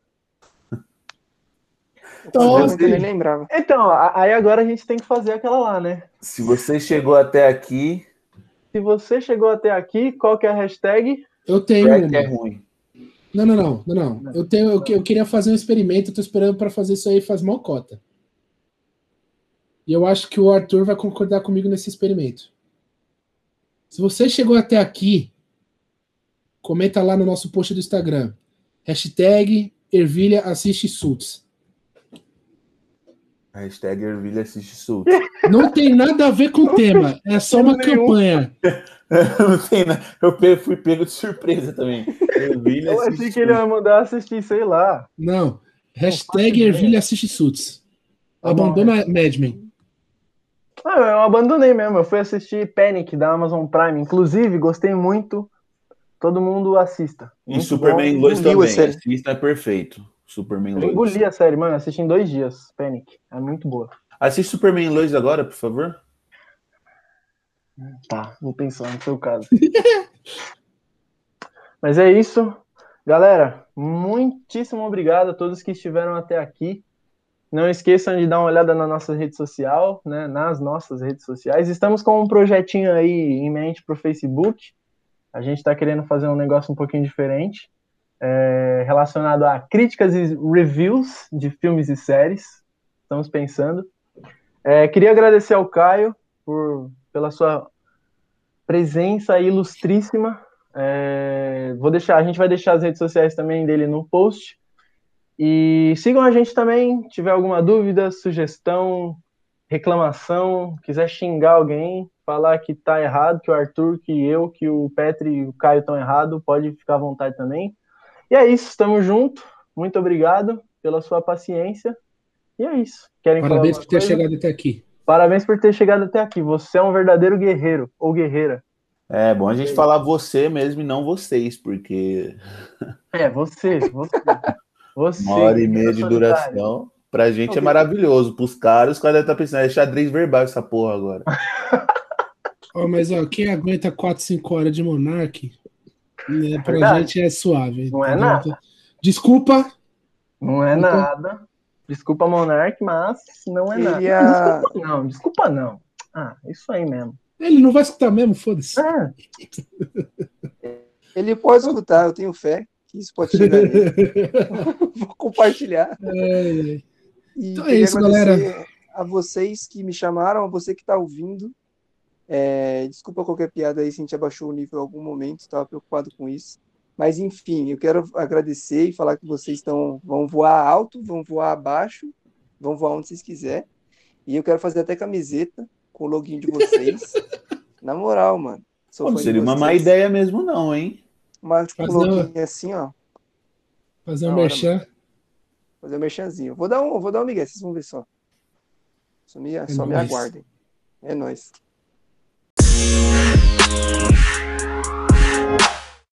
Eu Você- nem lembrava. Então, aí agora a gente tem que fazer aquela lá, né? Se você chegou até aqui, Se você chegou até aqui, qual que é a hashtag? Eu tenho é ruim. Não, não, não, não, não. Eu, tenho, eu, eu queria fazer um experimento, eu tô esperando para fazer isso aí faz mal cota. E eu acho que o Arthur vai concordar comigo nesse experimento. Se você chegou até aqui, comenta lá no nosso post do Instagram. Hashtag Ervilha assiste Suits. Hashtag Ervilha assiste Sul. Não tem nada a ver com o tema, é só uma Nenhum. campanha. Não tem nada. Eu fui pego de surpresa também. Ervilha Eu achei que ele ia Suits. mandar assistir, sei lá. Não. Hashtag ideia. Ervilha assiste Suits. Tá Abandona Mad Men. Ah, eu abandonei mesmo. Eu fui assistir Panic da Amazon Prime. Inclusive, gostei muito. Todo mundo assista. E Muito Superman bom. 2 engoliu também. Assista, é perfeito. Superman Eu 2. engoli a série, mano. Assisti em dois dias. Panic. É muito boa. Assiste Superman 2 agora, por favor. Tá, vou pensar no seu caso. Mas é isso. Galera, muitíssimo obrigado a todos que estiveram até aqui. Não esqueçam de dar uma olhada na nossa rede social, né? Nas nossas redes sociais. Estamos com um projetinho aí em mente para o Facebook. A gente está querendo fazer um negócio um pouquinho diferente, é, relacionado a críticas e reviews de filmes e séries. Estamos pensando. É, queria agradecer ao Caio por, pela sua presença ilustríssima. É, vou deixar, a gente vai deixar as redes sociais também dele no post. E sigam a gente também, tiver alguma dúvida, sugestão, reclamação, quiser xingar alguém, falar que tá errado, que o Arthur, que eu, que o Petri e o Caio estão errado, pode ficar à vontade também. E é isso, estamos juntos. Muito obrigado pela sua paciência. E é isso. Querem falar Parabéns por ter coisa? chegado até aqui. Parabéns por ter chegado até aqui. Você é um verdadeiro guerreiro ou guerreira. É bom a gente falar você mesmo e não vocês, porque É, você, você. Você. uma hora e meia de duração, pra gente é maravilhoso. Pros caras, os caras devem estar pensando, é xadrez verbal essa porra agora. Ó, mas ó, quem aguenta 4, 5 horas de Monark, né, pra Verdade. gente é suave. Não é nada. Desculpa, Não é Então- nada. Desculpa, Monark, mas não é nada. Queria- Desculpa não, desculpa não. Ah, isso aí mesmo. Ele não vai escutar mesmo, foda-se. Ah, Ele pode escutar, eu tenho fé que isso pode chegar. Vou compartilhar. É, E Então é isso, agradecer A vocês que me chamaram, a você que está ouvindo. É, desculpa qualquer piada aí se a gente abaixou o nível em algum momento, estava preocupado com isso. Mas enfim, eu quero agradecer e falar que vocês estão vão voar alto, vão voar abaixo, vão voar onde vocês quiserem. E eu quero fazer até camiseta com o login de vocês. Na moral, mano. Sou Pô, fã não de seria uma má ideia mesmo, não, hein? Uma tipo, Fazer login assim, ó. Fazer um hora, merchan. Fazer um merchanzinho. Vou dar um, vou dar um migué, vocês vão ver só. Só me, só me nóis. aguardem. É nóis.